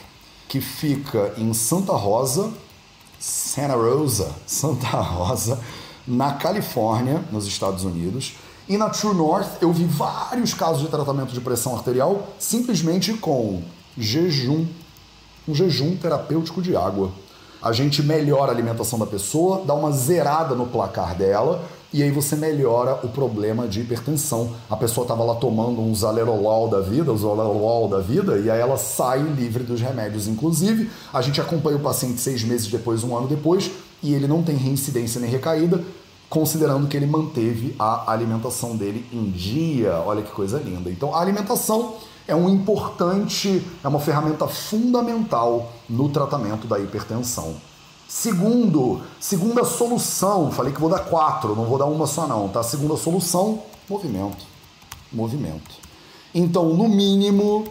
que fica em Santa Rosa, Santa Rosa, Santa Rosa, na Califórnia, nos Estados Unidos. E na True North eu vi vários casos de tratamento de pressão arterial simplesmente com jejum um jejum terapêutico de água. A gente melhora a alimentação da pessoa, dá uma zerada no placar dela e aí você melhora o problema de hipertensão. A pessoa estava lá tomando um Zalerolol da vida, o Zalerolol da vida, e aí ela sai livre dos remédios. Inclusive, a gente acompanha o paciente seis meses depois, um ano depois, e ele não tem reincidência nem recaída, considerando que ele manteve a alimentação dele em dia. Olha que coisa linda. Então, a alimentação é um importante, é uma ferramenta fundamental no tratamento da hipertensão. Segundo, segunda solução, falei que vou dar quatro, não vou dar uma só não, tá? Segunda solução, movimento. Movimento. Então, no mínimo,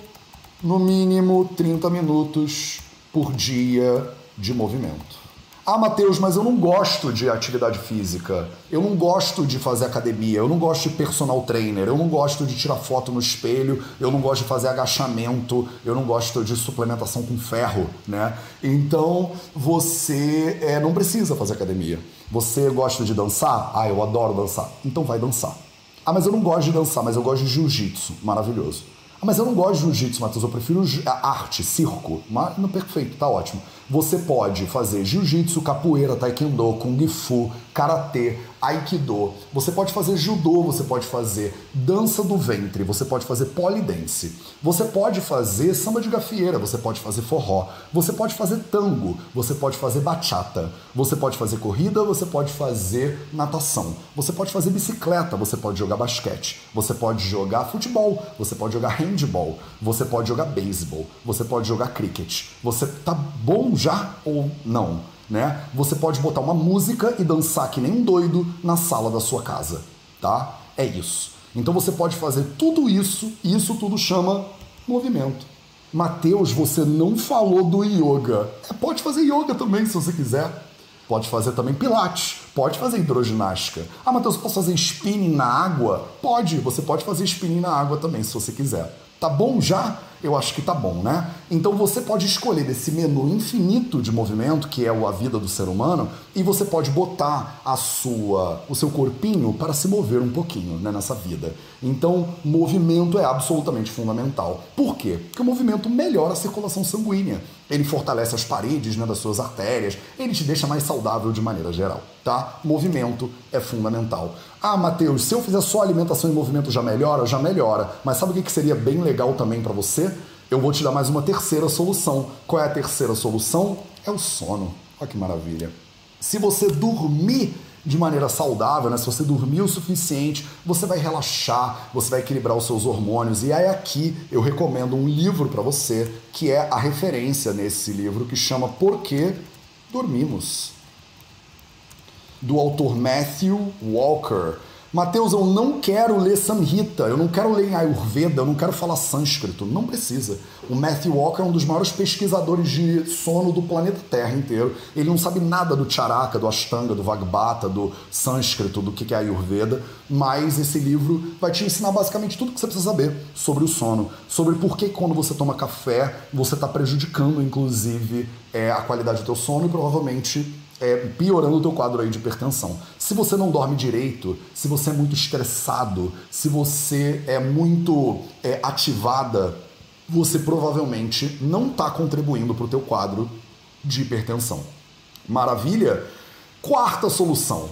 no mínimo 30 minutos por dia de movimento. Ah, Matheus, mas eu não gosto de atividade física. Eu não gosto de fazer academia. Eu não gosto de personal trainer. Eu não gosto de tirar foto no espelho. Eu não gosto de fazer agachamento. Eu não gosto de suplementação com ferro, né? Então você é, não precisa fazer academia. Você gosta de dançar? Ah, eu adoro dançar. Então vai dançar. Ah, mas eu não gosto de dançar, mas eu gosto de jiu-jitsu. Maravilhoso. Ah, mas eu não gosto de jiu-jitsu, Matheus. Eu prefiro arte, circo. Mas, perfeito, tá ótimo. Você pode fazer jiu-jitsu, capoeira, taekwondo, kung fu, karatê, aikido, você pode fazer judô, você pode fazer dança do ventre, você pode fazer polidense, você pode fazer samba de gafieira, você pode fazer forró, você pode fazer tango, você pode fazer bachata, você pode fazer corrida, você pode fazer natação, você pode fazer bicicleta, você pode jogar basquete, você pode jogar futebol, você pode jogar handball, você pode jogar beisebol, você pode jogar cricket. Você tá bom já ou não? Né? Você pode botar uma música e dançar que nem um doido na sala da sua casa, tá? É isso. Então você pode fazer tudo isso e isso tudo chama movimento. Mateus, você não falou do yoga. É, pode fazer yoga também se você quiser. Pode fazer também pilates, pode fazer hidroginástica. Ah, Matheus, posso fazer spinning na água? Pode, você pode fazer spinning na água também, se você quiser. Tá bom já? Eu acho que tá bom, né? Então você pode escolher desse menu infinito de movimento, que é a vida do ser humano, e você pode botar a sua, o seu corpinho para se mover um pouquinho né, nessa vida. Então, movimento é absolutamente fundamental. Por quê? Porque o movimento melhora a circulação sanguínea. Ele fortalece as paredes né, das suas artérias, ele te deixa mais saudável de maneira geral, tá? Movimento é fundamental. Ah, Matheus, se eu fizer só alimentação e movimento já melhora? Já melhora. Mas sabe o que seria bem legal também para você? Eu vou te dar mais uma terceira solução. Qual é a terceira solução? É o sono. Olha que maravilha. Se você dormir de maneira saudável, né? se você dormir o suficiente, você vai relaxar, você vai equilibrar os seus hormônios. E aí aqui eu recomendo um livro para você, que é a referência nesse livro, que chama Por que Dormimos? Do autor Matthew Walker. Mateus, eu não quero ler Samhita, eu não quero ler Ayurveda, eu não quero falar sânscrito. Não precisa. O Matthew Walker é um dos maiores pesquisadores de sono do planeta Terra inteiro. Ele não sabe nada do Charaka, do Ashtanga, do Vagbata, do sânscrito, do que é Ayurveda, mas esse livro vai te ensinar basicamente tudo que você precisa saber sobre o sono, sobre por que quando você toma café você está prejudicando, inclusive, é, a qualidade do teu sono e provavelmente é, piorando o teu quadro aí de hipertensão. Se você não dorme direito, se você é muito estressado, se você é muito é, ativada, você provavelmente não está contribuindo para o teu quadro de hipertensão. Maravilha? Quarta solução.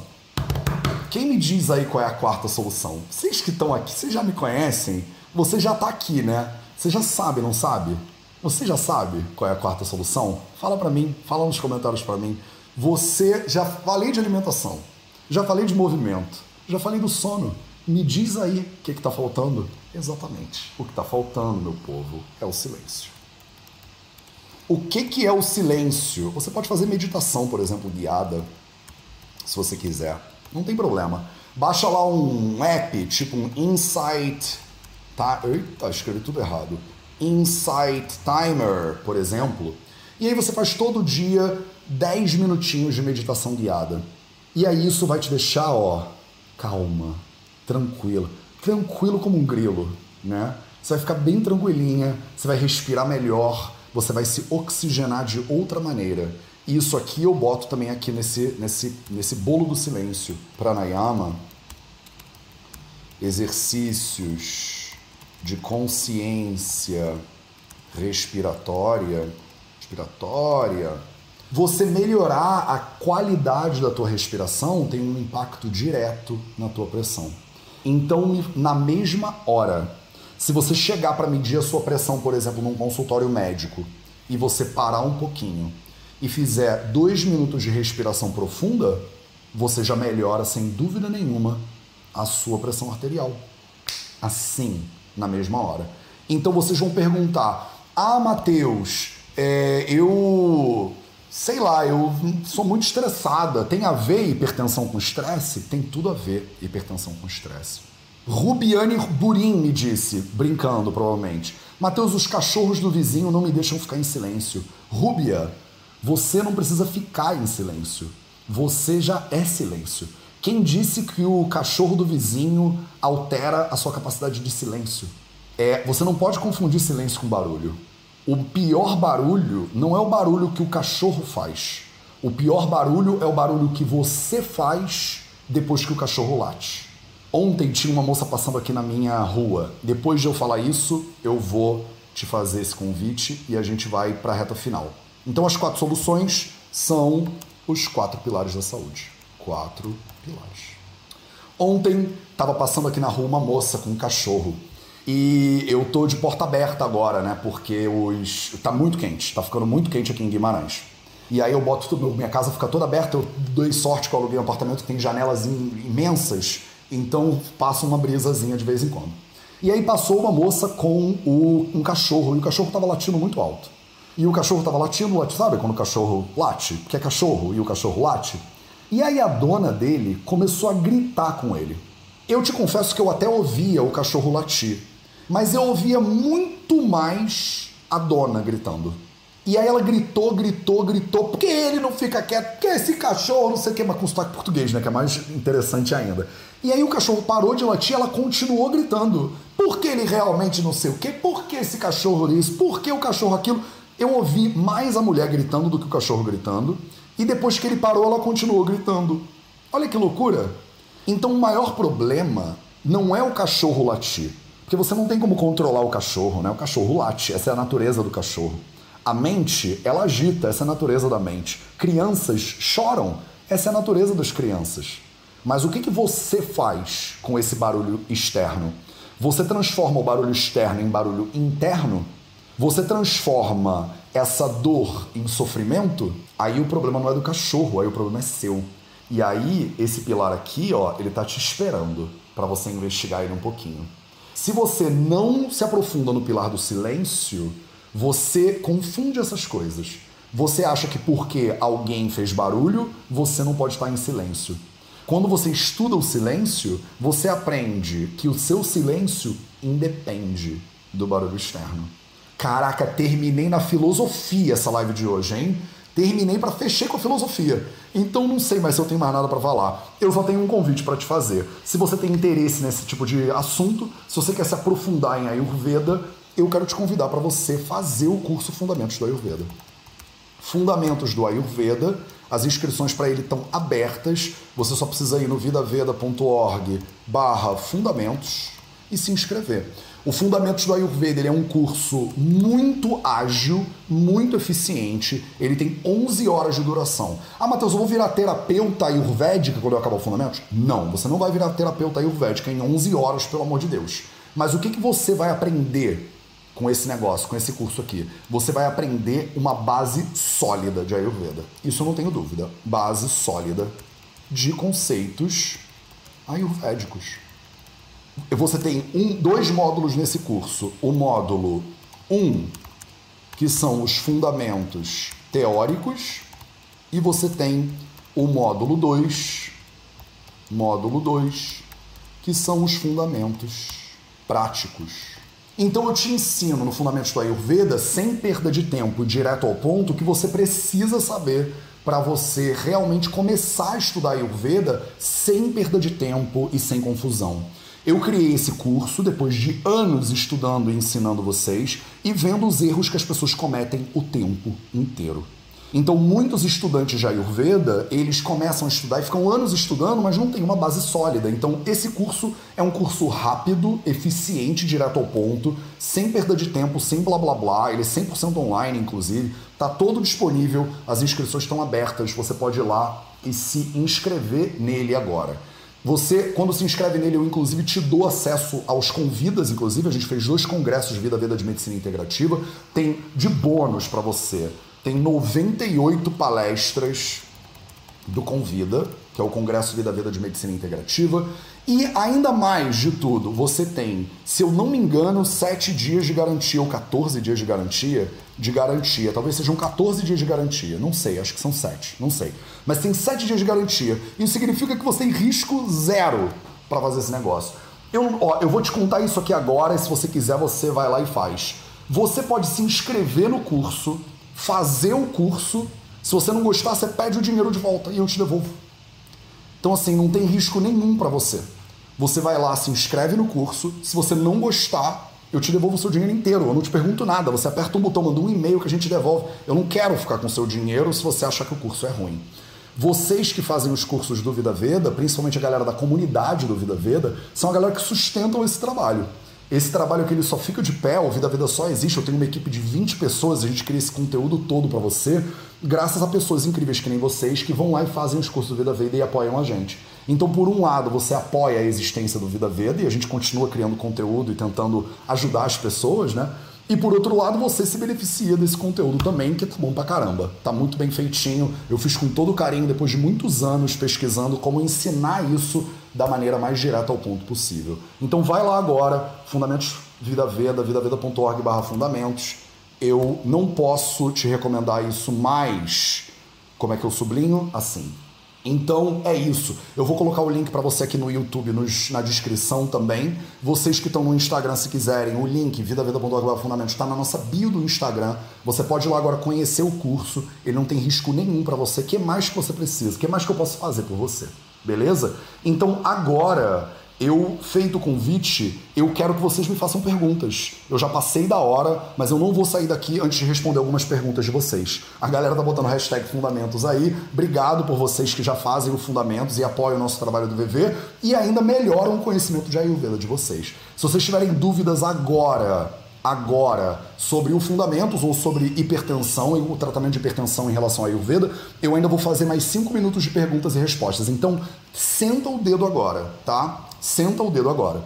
Quem me diz aí qual é a quarta solução? Vocês que estão aqui, vocês já me conhecem? Você já está aqui, né? Você já sabe, não sabe? Você já sabe qual é a quarta solução? Fala para mim, fala nos comentários para mim. Você já falei de alimentação, já falei de movimento, já falei do sono. Me diz aí o que está faltando. Exatamente. O que está faltando, meu povo, é o silêncio. O que, que é o silêncio? Você pode fazer meditação, por exemplo, guiada, se você quiser. Não tem problema. Baixa lá um app, tipo um Insight. Tá? Eita, escrevi tudo errado. Insight Timer, por exemplo. E aí você faz todo dia 10 minutinhos de meditação guiada. E aí isso vai te deixar, ó, calma, tranquila, tranquilo como um grilo, né? Você vai ficar bem tranquilinha, você vai respirar melhor, você vai se oxigenar de outra maneira. E isso aqui eu boto também aqui nesse, nesse, nesse bolo do silêncio. Pranayama, exercícios de consciência respiratória, respiratória, você melhorar a qualidade da tua respiração tem um impacto direto na tua pressão. Então, na mesma hora, se você chegar para medir a sua pressão, por exemplo, num consultório médico, e você parar um pouquinho e fizer dois minutos de respiração profunda, você já melhora sem dúvida nenhuma a sua pressão arterial. Assim, na mesma hora. Então vocês vão perguntar: Ah, Matheus, é, eu sei lá, eu sou muito estressada. Tem a ver hipertensão com estresse? Tem tudo a ver hipertensão com estresse. Rubiane Burim me disse, brincando provavelmente: Mateus, os cachorros do vizinho não me deixam ficar em silêncio. Rúbia, você não precisa ficar em silêncio. Você já é silêncio. Quem disse que o cachorro do vizinho altera a sua capacidade de silêncio? É, você não pode confundir silêncio com barulho. O pior barulho não é o barulho que o cachorro faz. O pior barulho é o barulho que você faz depois que o cachorro late. Ontem tinha uma moça passando aqui na minha rua. Depois de eu falar isso, eu vou te fazer esse convite e a gente vai para a reta final. Então, as quatro soluções são os quatro pilares da saúde: quatro pilares. Ontem estava passando aqui na rua uma moça com um cachorro. E eu tô de porta aberta agora, né? Porque os tá muito quente, tá ficando muito quente aqui em Guimarães. E aí eu boto tudo, minha casa fica toda aberta, eu dei sorte que eu aluguei um apartamento que tem janelas imensas, então passa uma brisazinha de vez em quando. E aí passou uma moça com o, um cachorro, e o cachorro tava latindo muito alto. E o cachorro tava latindo, sabe quando o cachorro late? Porque é cachorro e o cachorro late? E aí a dona dele começou a gritar com ele. Eu te confesso que eu até ouvia o cachorro latir, mas eu ouvia muito mais a dona gritando. E aí ela gritou, gritou, gritou, porque ele não fica quieto, porque esse cachorro, não sei o que, mas com sotaque português, né? Que é mais interessante ainda. E aí o cachorro parou de latir, ela continuou gritando. Por que ele realmente não sei o que? Por que esse cachorro isso? Por que o cachorro aquilo? Eu ouvi mais a mulher gritando do que o cachorro gritando. E depois que ele parou, ela continuou gritando. Olha que loucura! Então o maior problema não é o cachorro latir. Porque você não tem como controlar o cachorro, né? O cachorro late, essa é a natureza do cachorro. A mente, ela agita, essa é a natureza da mente. Crianças choram, essa é a natureza das crianças. Mas o que, que você faz com esse barulho externo? Você transforma o barulho externo em barulho interno? Você transforma essa dor em sofrimento? Aí o problema não é do cachorro, aí o problema é seu. E aí esse pilar aqui, ó, ele tá te esperando para você investigar ele um pouquinho. Se você não se aprofunda no pilar do silêncio, você confunde essas coisas. Você acha que porque alguém fez barulho, você não pode estar em silêncio. Quando você estuda o silêncio, você aprende que o seu silêncio independe do barulho externo. Caraca, terminei na filosofia essa live de hoje, hein? Terminei para fechar com a filosofia. Então não sei mais se eu tenho mais nada para falar. Eu só tenho um convite para te fazer. Se você tem interesse nesse tipo de assunto, se você quer se aprofundar em Ayurveda, eu quero te convidar para você fazer o curso Fundamentos do Ayurveda. Fundamentos do Ayurveda, as inscrições para ele estão abertas. Você só precisa ir no vidaveda.org barra fundamentos e se inscrever. O Fundamentos do Ayurveda é um curso muito ágil, muito eficiente. Ele tem 11 horas de duração. Ah, Matheus, eu vou virar terapeuta ayurvédica quando eu acabar o Fundamentos? Não, você não vai virar terapeuta ayurvédica em 11 horas, pelo amor de Deus. Mas o que, que você vai aprender com esse negócio, com esse curso aqui. Você vai aprender uma base sólida de Ayurveda. Isso eu não tenho dúvida. Base sólida de conceitos ayurvédicos. Você tem um, dois módulos nesse curso. O módulo 1, um, que são os fundamentos teóricos, e você tem o módulo 2, módulo 2, que são os fundamentos práticos. Então eu te ensino no Fundamentos do Ayurveda, sem perda de tempo, direto ao ponto, que você precisa saber para você realmente começar a estudar Ayurveda sem perda de tempo e sem confusão. Eu criei esse curso depois de anos estudando e ensinando vocês e vendo os erros que as pessoas cometem o tempo inteiro. Então, muitos estudantes de Ayurveda, eles começam a estudar e ficam anos estudando, mas não tem uma base sólida. Então, esse curso é um curso rápido, eficiente, direto ao ponto, sem perda de tempo, sem blá blá blá. Ele é 100% online, inclusive. Está todo disponível, as inscrições estão abertas. Você pode ir lá e se inscrever nele agora. Você, quando se inscreve nele, eu inclusive te dou acesso aos convidas, inclusive a gente fez dois congressos de Vida Veda de Medicina Integrativa, tem de bônus para você tem 98 palestras do Convida, que é o Congresso Vida Vida de Medicina Integrativa. E ainda mais de tudo, você tem, se eu não me engano, 7 dias de garantia ou 14 dias de garantia, de garantia. Talvez sejam 14 dias de garantia, não sei, acho que são 7, não sei. Mas tem 7 dias de garantia. Isso significa que você tem risco zero para fazer esse negócio. Eu, ó, eu vou te contar isso aqui agora e se você quiser, você vai lá e faz. Você pode se inscrever no curso fazer o curso. Se você não gostar, você pede o dinheiro de volta e eu te devolvo. Então, assim, não tem risco nenhum para você. Você vai lá, se inscreve no curso. Se você não gostar, eu te devolvo o seu dinheiro inteiro. Eu não te pergunto nada. Você aperta um botão, manda um e-mail que a gente devolve. Eu não quero ficar com o seu dinheiro se você achar que o curso é ruim. Vocês que fazem os cursos do Vida Veda, principalmente a galera da comunidade do Vida Veda, são a galera que sustentam esse trabalho. Esse trabalho aqui ele só fica de pé, o Vida Vida só existe. Eu tenho uma equipe de 20 pessoas, a gente cria esse conteúdo todo para você, graças a pessoas incríveis que nem vocês que vão lá e fazem os cursos do Vida Veda e apoiam a gente. Então, por um lado, você apoia a existência do Vida Veda e a gente continua criando conteúdo e tentando ajudar as pessoas, né? E por outro lado, você se beneficia desse conteúdo também, que tá bom pra caramba. Tá muito bem feitinho. Eu fiz com todo carinho, depois de muitos anos pesquisando como ensinar isso da maneira mais direta ao ponto possível. Então vai lá agora, Fundamentos Vida Veda, vidaveda.org barra fundamentos. Eu não posso te recomendar isso mais. Como é que eu sublinho? Assim. Então é isso. Eu vou colocar o link para você aqui no YouTube, nos, na descrição também. Vocês que estão no Instagram, se quiserem, o link vidaveda.org Fundamentos está na nossa bio do Instagram. Você pode ir lá agora conhecer o curso. Ele não tem risco nenhum para você. O que mais que você precisa? O que mais que eu posso fazer por você? Beleza? Então agora eu, feito o convite, eu quero que vocês me façam perguntas. Eu já passei da hora, mas eu não vou sair daqui antes de responder algumas perguntas de vocês. A galera tá botando hashtag Fundamentos aí. Obrigado por vocês que já fazem o Fundamentos e apoiam o nosso trabalho do VV e ainda melhoram o conhecimento de Ayurveda de vocês. Se vocês tiverem dúvidas agora agora sobre o fundamentos ou sobre hipertensão e o tratamento de hipertensão em relação à Ayurveda, eu ainda vou fazer mais cinco minutos de perguntas e respostas. Então, senta o dedo agora, tá? Senta o dedo agora.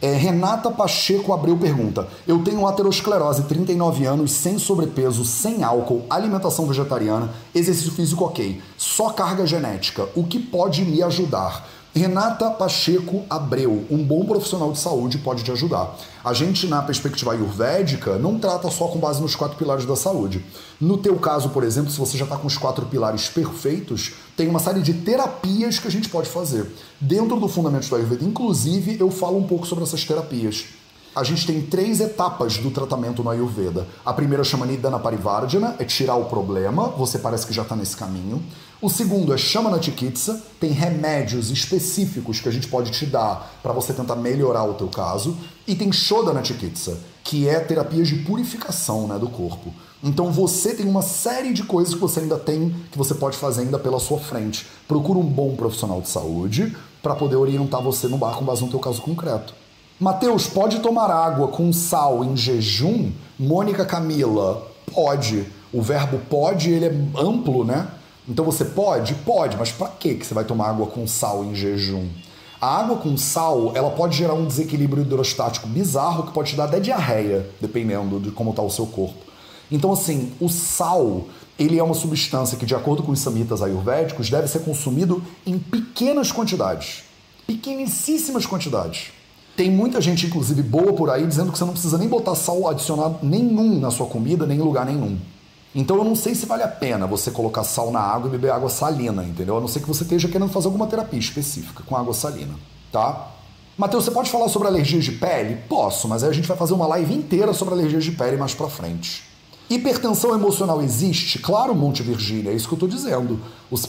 É, Renata Pacheco Abreu pergunta: Eu tenho aterosclerose, 39 anos, sem sobrepeso, sem álcool, alimentação vegetariana, exercício físico ok, só carga genética. O que pode me ajudar? Renata Pacheco Abreu, um bom profissional de saúde, pode te ajudar. A gente, na perspectiva ayurvédica, não trata só com base nos quatro pilares da saúde. No teu caso, por exemplo, se você já está com os quatro pilares perfeitos, tem uma série de terapias que a gente pode fazer. Dentro do Fundamentos do Ayurveda, inclusive, eu falo um pouco sobre essas terapias a gente tem três etapas do tratamento no Ayurveda. A primeira chama Nidana Parivardhana, é tirar o problema, você parece que já está nesse caminho. O segundo é Shamana Chikitsa, tem remédios específicos que a gente pode te dar para você tentar melhorar o teu caso. E tem Shodana Chikitsa, que é terapias de purificação né, do corpo. Então você tem uma série de coisas que você ainda tem, que você pode fazer ainda pela sua frente. Procura um bom profissional de saúde para poder orientar você no bar com base no teu caso concreto. Mateus, pode tomar água com sal em jejum? Mônica Camila, pode. O verbo pode, ele é amplo, né? Então você pode? Pode, mas para que você vai tomar água com sal em jejum? A água com sal, ela pode gerar um desequilíbrio hidrostático bizarro que pode te dar até diarreia, dependendo de como está o seu corpo. Então, assim, o sal, ele é uma substância que, de acordo com os samitas ayurvédicos, deve ser consumido em pequenas quantidades. Pequeníssimas quantidades. Tem muita gente, inclusive, boa por aí, dizendo que você não precisa nem botar sal adicionado nenhum na sua comida, nem em lugar nenhum. Então eu não sei se vale a pena você colocar sal na água e beber água salina, entendeu? A não ser que você esteja querendo fazer alguma terapia específica com água salina, tá? Matheus, você pode falar sobre alergias de pele? Posso, mas aí a gente vai fazer uma live inteira sobre alergias de pele mais pra frente. Hipertensão emocional existe? Claro, Monte Virgínia, é isso que eu estou dizendo.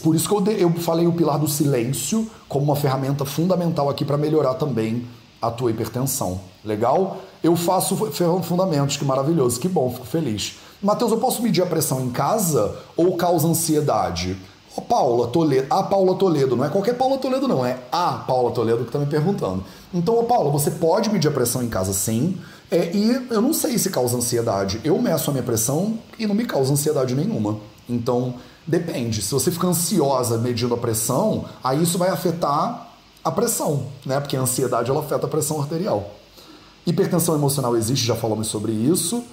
Por isso que eu, eu falei o pilar do silêncio como uma ferramenta fundamental aqui para melhorar também a tua hipertensão. Legal? Eu faço fundamentos, que maravilhoso, que bom, fico feliz. Matheus, eu posso medir a pressão em casa ou causa ansiedade? Ô, Paula Toledo, a Paula Toledo, não é qualquer Paula Toledo, não, é a Paula Toledo que está me perguntando. Então, ô, Paula, você pode medir a pressão em casa sim, é, e eu não sei se causa ansiedade. Eu meço a minha pressão e não me causa ansiedade nenhuma. Então, depende. Se você fica ansiosa medindo a pressão, aí isso vai afetar a pressão, né? Porque a ansiedade ela afeta a pressão arterial. Hipertensão emocional existe, já falamos sobre isso.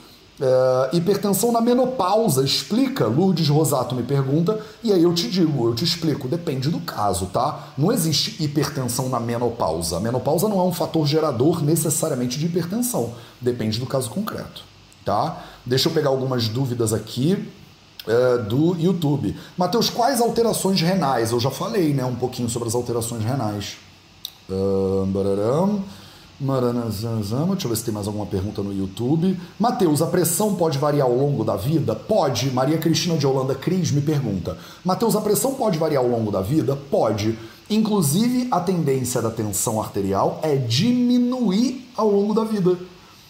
É, hipertensão na menopausa, explica? Lourdes Rosato me pergunta, e aí eu te digo, eu te explico, depende do caso, tá? Não existe hipertensão na menopausa. A menopausa não é um fator gerador necessariamente de hipertensão, depende do caso concreto, tá? Deixa eu pegar algumas dúvidas aqui. É, do YouTube. Mateus, quais alterações renais? Eu já falei né, um pouquinho sobre as alterações renais. Uh, Deixa eu ver se tem mais alguma pergunta no YouTube. Mateus, a pressão pode variar ao longo da vida? Pode. Maria Cristina de Holanda Cris me pergunta. Mateus, a pressão pode variar ao longo da vida? Pode. Inclusive, a tendência da tensão arterial é diminuir ao longo da vida.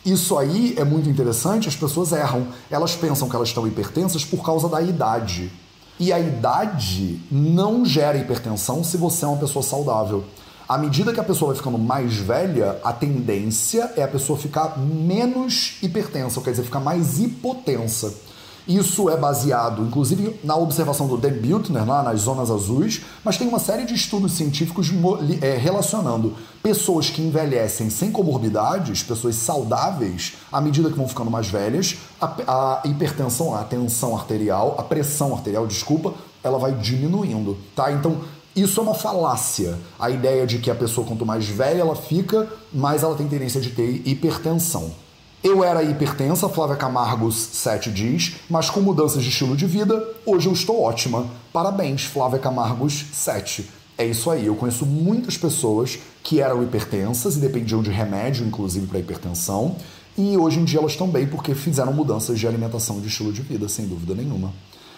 Isso aí é muito interessante, as pessoas erram. Elas pensam que elas estão hipertensas por causa da idade. E a idade não gera hipertensão se você é uma pessoa saudável. À medida que a pessoa vai ficando mais velha, a tendência é a pessoa ficar menos hipertensa, quer dizer, ficar mais hipotensa. Isso é baseado, inclusive, na observação do Dan Buettner, lá nas zonas azuis, mas tem uma série de estudos científicos é, relacionando pessoas que envelhecem sem comorbidades, pessoas saudáveis, à medida que vão ficando mais velhas, a, a hipertensão, a tensão arterial, a pressão arterial, desculpa, ela vai diminuindo, tá? Então, isso é uma falácia. A ideia de que a pessoa, quanto mais velha ela fica, mais ela tem tendência de ter hipertensão. Eu era hipertensa, Flávia Camargos 7 diz, mas com mudanças de estilo de vida, hoje eu estou ótima. Parabéns, Flávia Camargos 7. É isso aí, eu conheço muitas pessoas que eram hipertensas e dependiam de remédio, inclusive para hipertensão, e hoje em dia elas estão bem porque fizeram mudanças de alimentação e de estilo de vida, sem dúvida nenhuma.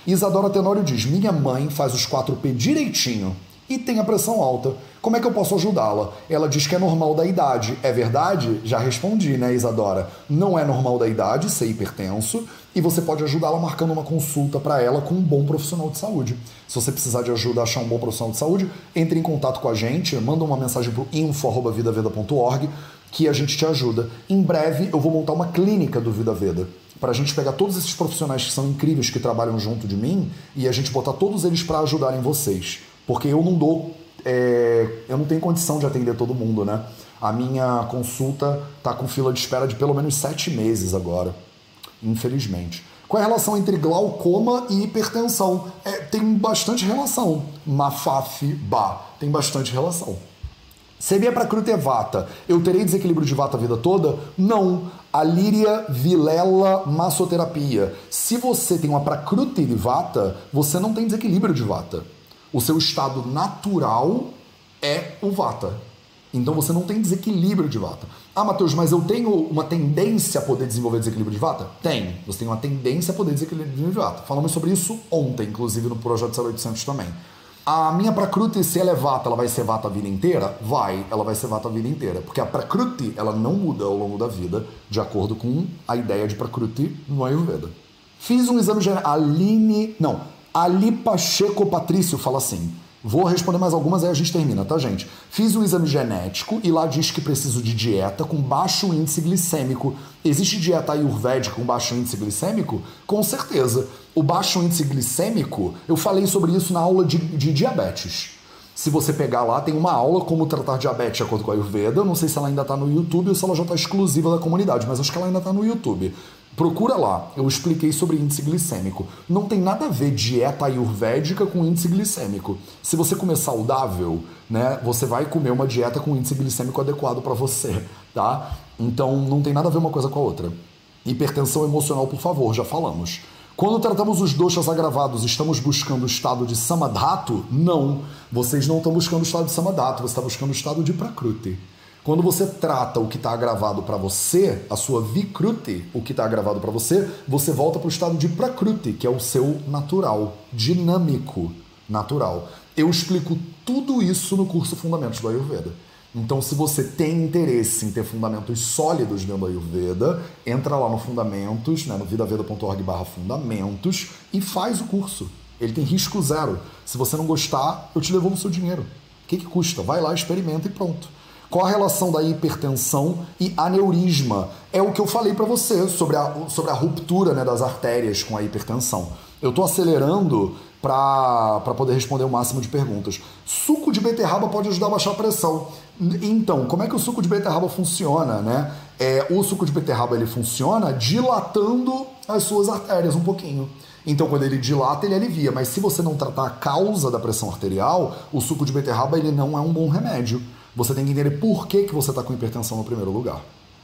Isadora Tenório diz: Minha mãe faz os 4P direitinho e tem a pressão alta. Como é que eu posso ajudá-la? Ela diz que é normal da idade. É verdade? Já respondi, né, Isadora? Não é normal da idade ser hipertenso e você pode ajudá-la marcando uma consulta para ela com um bom profissional de saúde. Se você precisar de ajuda a achar um bom profissional de saúde, entre em contato com a gente, manda uma mensagem para info@vidaveda.org que a gente te ajuda. Em breve eu vou montar uma clínica do Vida Veda para a gente pegar todos esses profissionais que são incríveis que trabalham junto de mim e a gente botar todos eles para ajudarem vocês. Porque eu não dou, é, eu não tenho condição de atender todo mundo, né? A minha consulta tá com fila de espera de pelo menos sete meses agora, infelizmente. Qual é a relação entre glaucoma e hipertensão? É, tem bastante relação. Mafaf, ba, tem bastante relação. Seria para Crutevata, eu terei desequilíbrio de vata a vida toda? Não. A líria vilela massoterapia. Se você tem uma Prakriti de vata, você não tem desequilíbrio de vata. O seu estado natural é o vata. Então você não tem desequilíbrio de vata. Ah, Matheus, mas eu tenho uma tendência a poder desenvolver desequilíbrio de vata? Tem. Você tem uma tendência a poder desequilíbrio de vata. Falamos sobre isso ontem, inclusive no projeto 0800 também. A minha Prakruti, se ela é vata, ela vai ser vata a vida inteira? Vai, ela vai ser vata a vida inteira. Porque a Prakruti, ela não muda ao longo da vida, de acordo com a ideia de Prakruti no Ayurveda. Fiz um exame geral. Aline. Não, Ali Pacheco Patrício fala assim. Vou responder mais algumas aí a gente termina, tá, gente? Fiz um exame genético e lá diz que preciso de dieta com baixo índice glicêmico. Existe dieta ayurvédica com baixo índice glicêmico? Com certeza. O baixo índice glicêmico, eu falei sobre isso na aula de, de diabetes. Se você pegar lá, tem uma aula como tratar diabetes de acordo com a Ayurveda. Não sei se ela ainda está no YouTube ou se ela já está exclusiva da comunidade, mas acho que ela ainda está no YouTube. Procura lá, eu expliquei sobre índice glicêmico. Não tem nada a ver dieta ayurvédica com índice glicêmico. Se você comer saudável, né, você vai comer uma dieta com índice glicêmico adequado para você, tá? Então não tem nada a ver uma coisa com a outra. Hipertensão emocional, por favor, já falamos. Quando tratamos os doxas agravados, estamos buscando o estado de samadhato? Não. Vocês não estão buscando o estado de samadhato, você está buscando o estado de prakruti. Quando você trata o que está agravado para você, a sua vikruti, o que está agravado para você, você volta para o estado de prakruti, que é o seu natural, dinâmico, natural. Eu explico tudo isso no curso Fundamentos do Ayurveda. Então, se você tem interesse em ter fundamentos sólidos dentro do Ayurveda, entra lá no Fundamentos, né, no vidaveda.org barra fundamentos e faz o curso. Ele tem risco zero. Se você não gostar, eu te devolvo o seu dinheiro. O que, que custa? Vai lá, experimenta e pronto. Qual a relação da hipertensão e aneurisma? É o que eu falei para você sobre a, sobre a ruptura né, das artérias com a hipertensão. Eu estou acelerando para poder responder o máximo de perguntas. Suco de beterraba pode ajudar a baixar a pressão. Então, como é que o suco de beterraba funciona, né? É, o suco de beterraba ele funciona dilatando as suas artérias um pouquinho. Então, quando ele dilata, ele alivia. Mas se você não tratar a causa da pressão arterial, o suco de beterraba ele não é um bom remédio. Você tem que entender por que, que você está com hipertensão no primeiro lugar.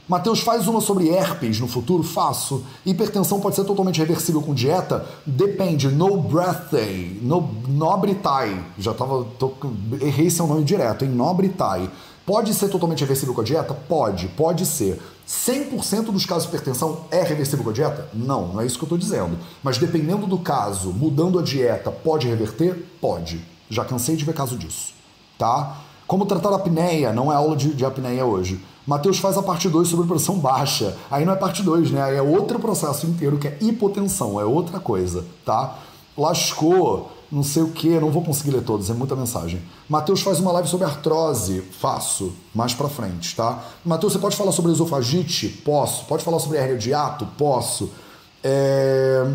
Mateus, faz uma sobre herpes no futuro? Faço. Hipertensão pode ser totalmente reversível com dieta? Depende. No birthday. No Nobritai. Já tava. Tô, errei seu nome direto, em Nobritai. Pode ser totalmente reversível com a dieta? Pode, pode ser. 100% dos casos de hipertensão é reversível com a dieta? Não, não é isso que eu estou dizendo. Mas dependendo do caso, mudando a dieta, pode reverter? Pode. Já cansei de ver caso disso. Tá? Como tratar a apneia, não é aula de, de apneia hoje. Mateus faz a parte 2 sobre pressão baixa. Aí não é parte 2, né? Aí é outro processo inteiro que é hipotensão, é outra coisa, tá? Lascou. não sei o que, não vou conseguir ler todos, é muita mensagem. Matheus faz uma live sobre artrose, faço, mais pra frente, tá? Matheus, você pode falar sobre esofagite? Posso. Pode falar sobre hernia de ato? Posso. É...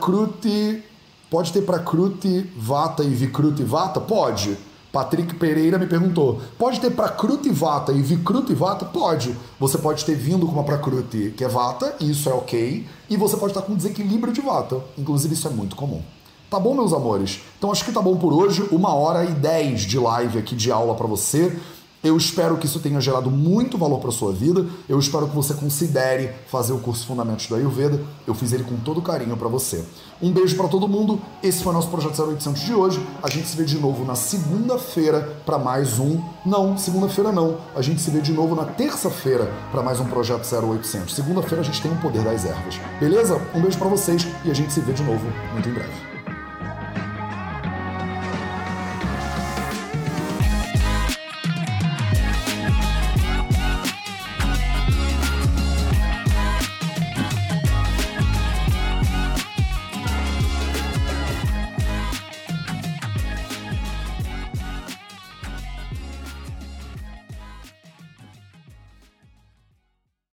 Crute, pode ter Crute, vata e vicrute vata? Pode. Patrick Pereira me perguntou: pode ter Prakriti Vata e Vikruti Vata? Pode. Você pode ter vindo com uma Prakriti que é Vata, e isso é ok, e você pode estar com desequilíbrio de Vata. Inclusive, isso é muito comum. Tá bom, meus amores? Então acho que tá bom por hoje. Uma hora e dez de live aqui de aula para você. Eu espero que isso tenha gerado muito valor para sua vida. Eu espero que você considere fazer o curso Fundamentos da Ayurveda. Eu fiz ele com todo carinho para você. Um beijo para todo mundo. Esse foi o nosso projeto 0800 de hoje. A gente se vê de novo na segunda-feira para mais um. Não, segunda-feira não. A gente se vê de novo na terça-feira para mais um projeto 0800. Segunda-feira a gente tem o poder das ervas. Beleza? Um beijo para vocês e a gente se vê de novo muito em breve.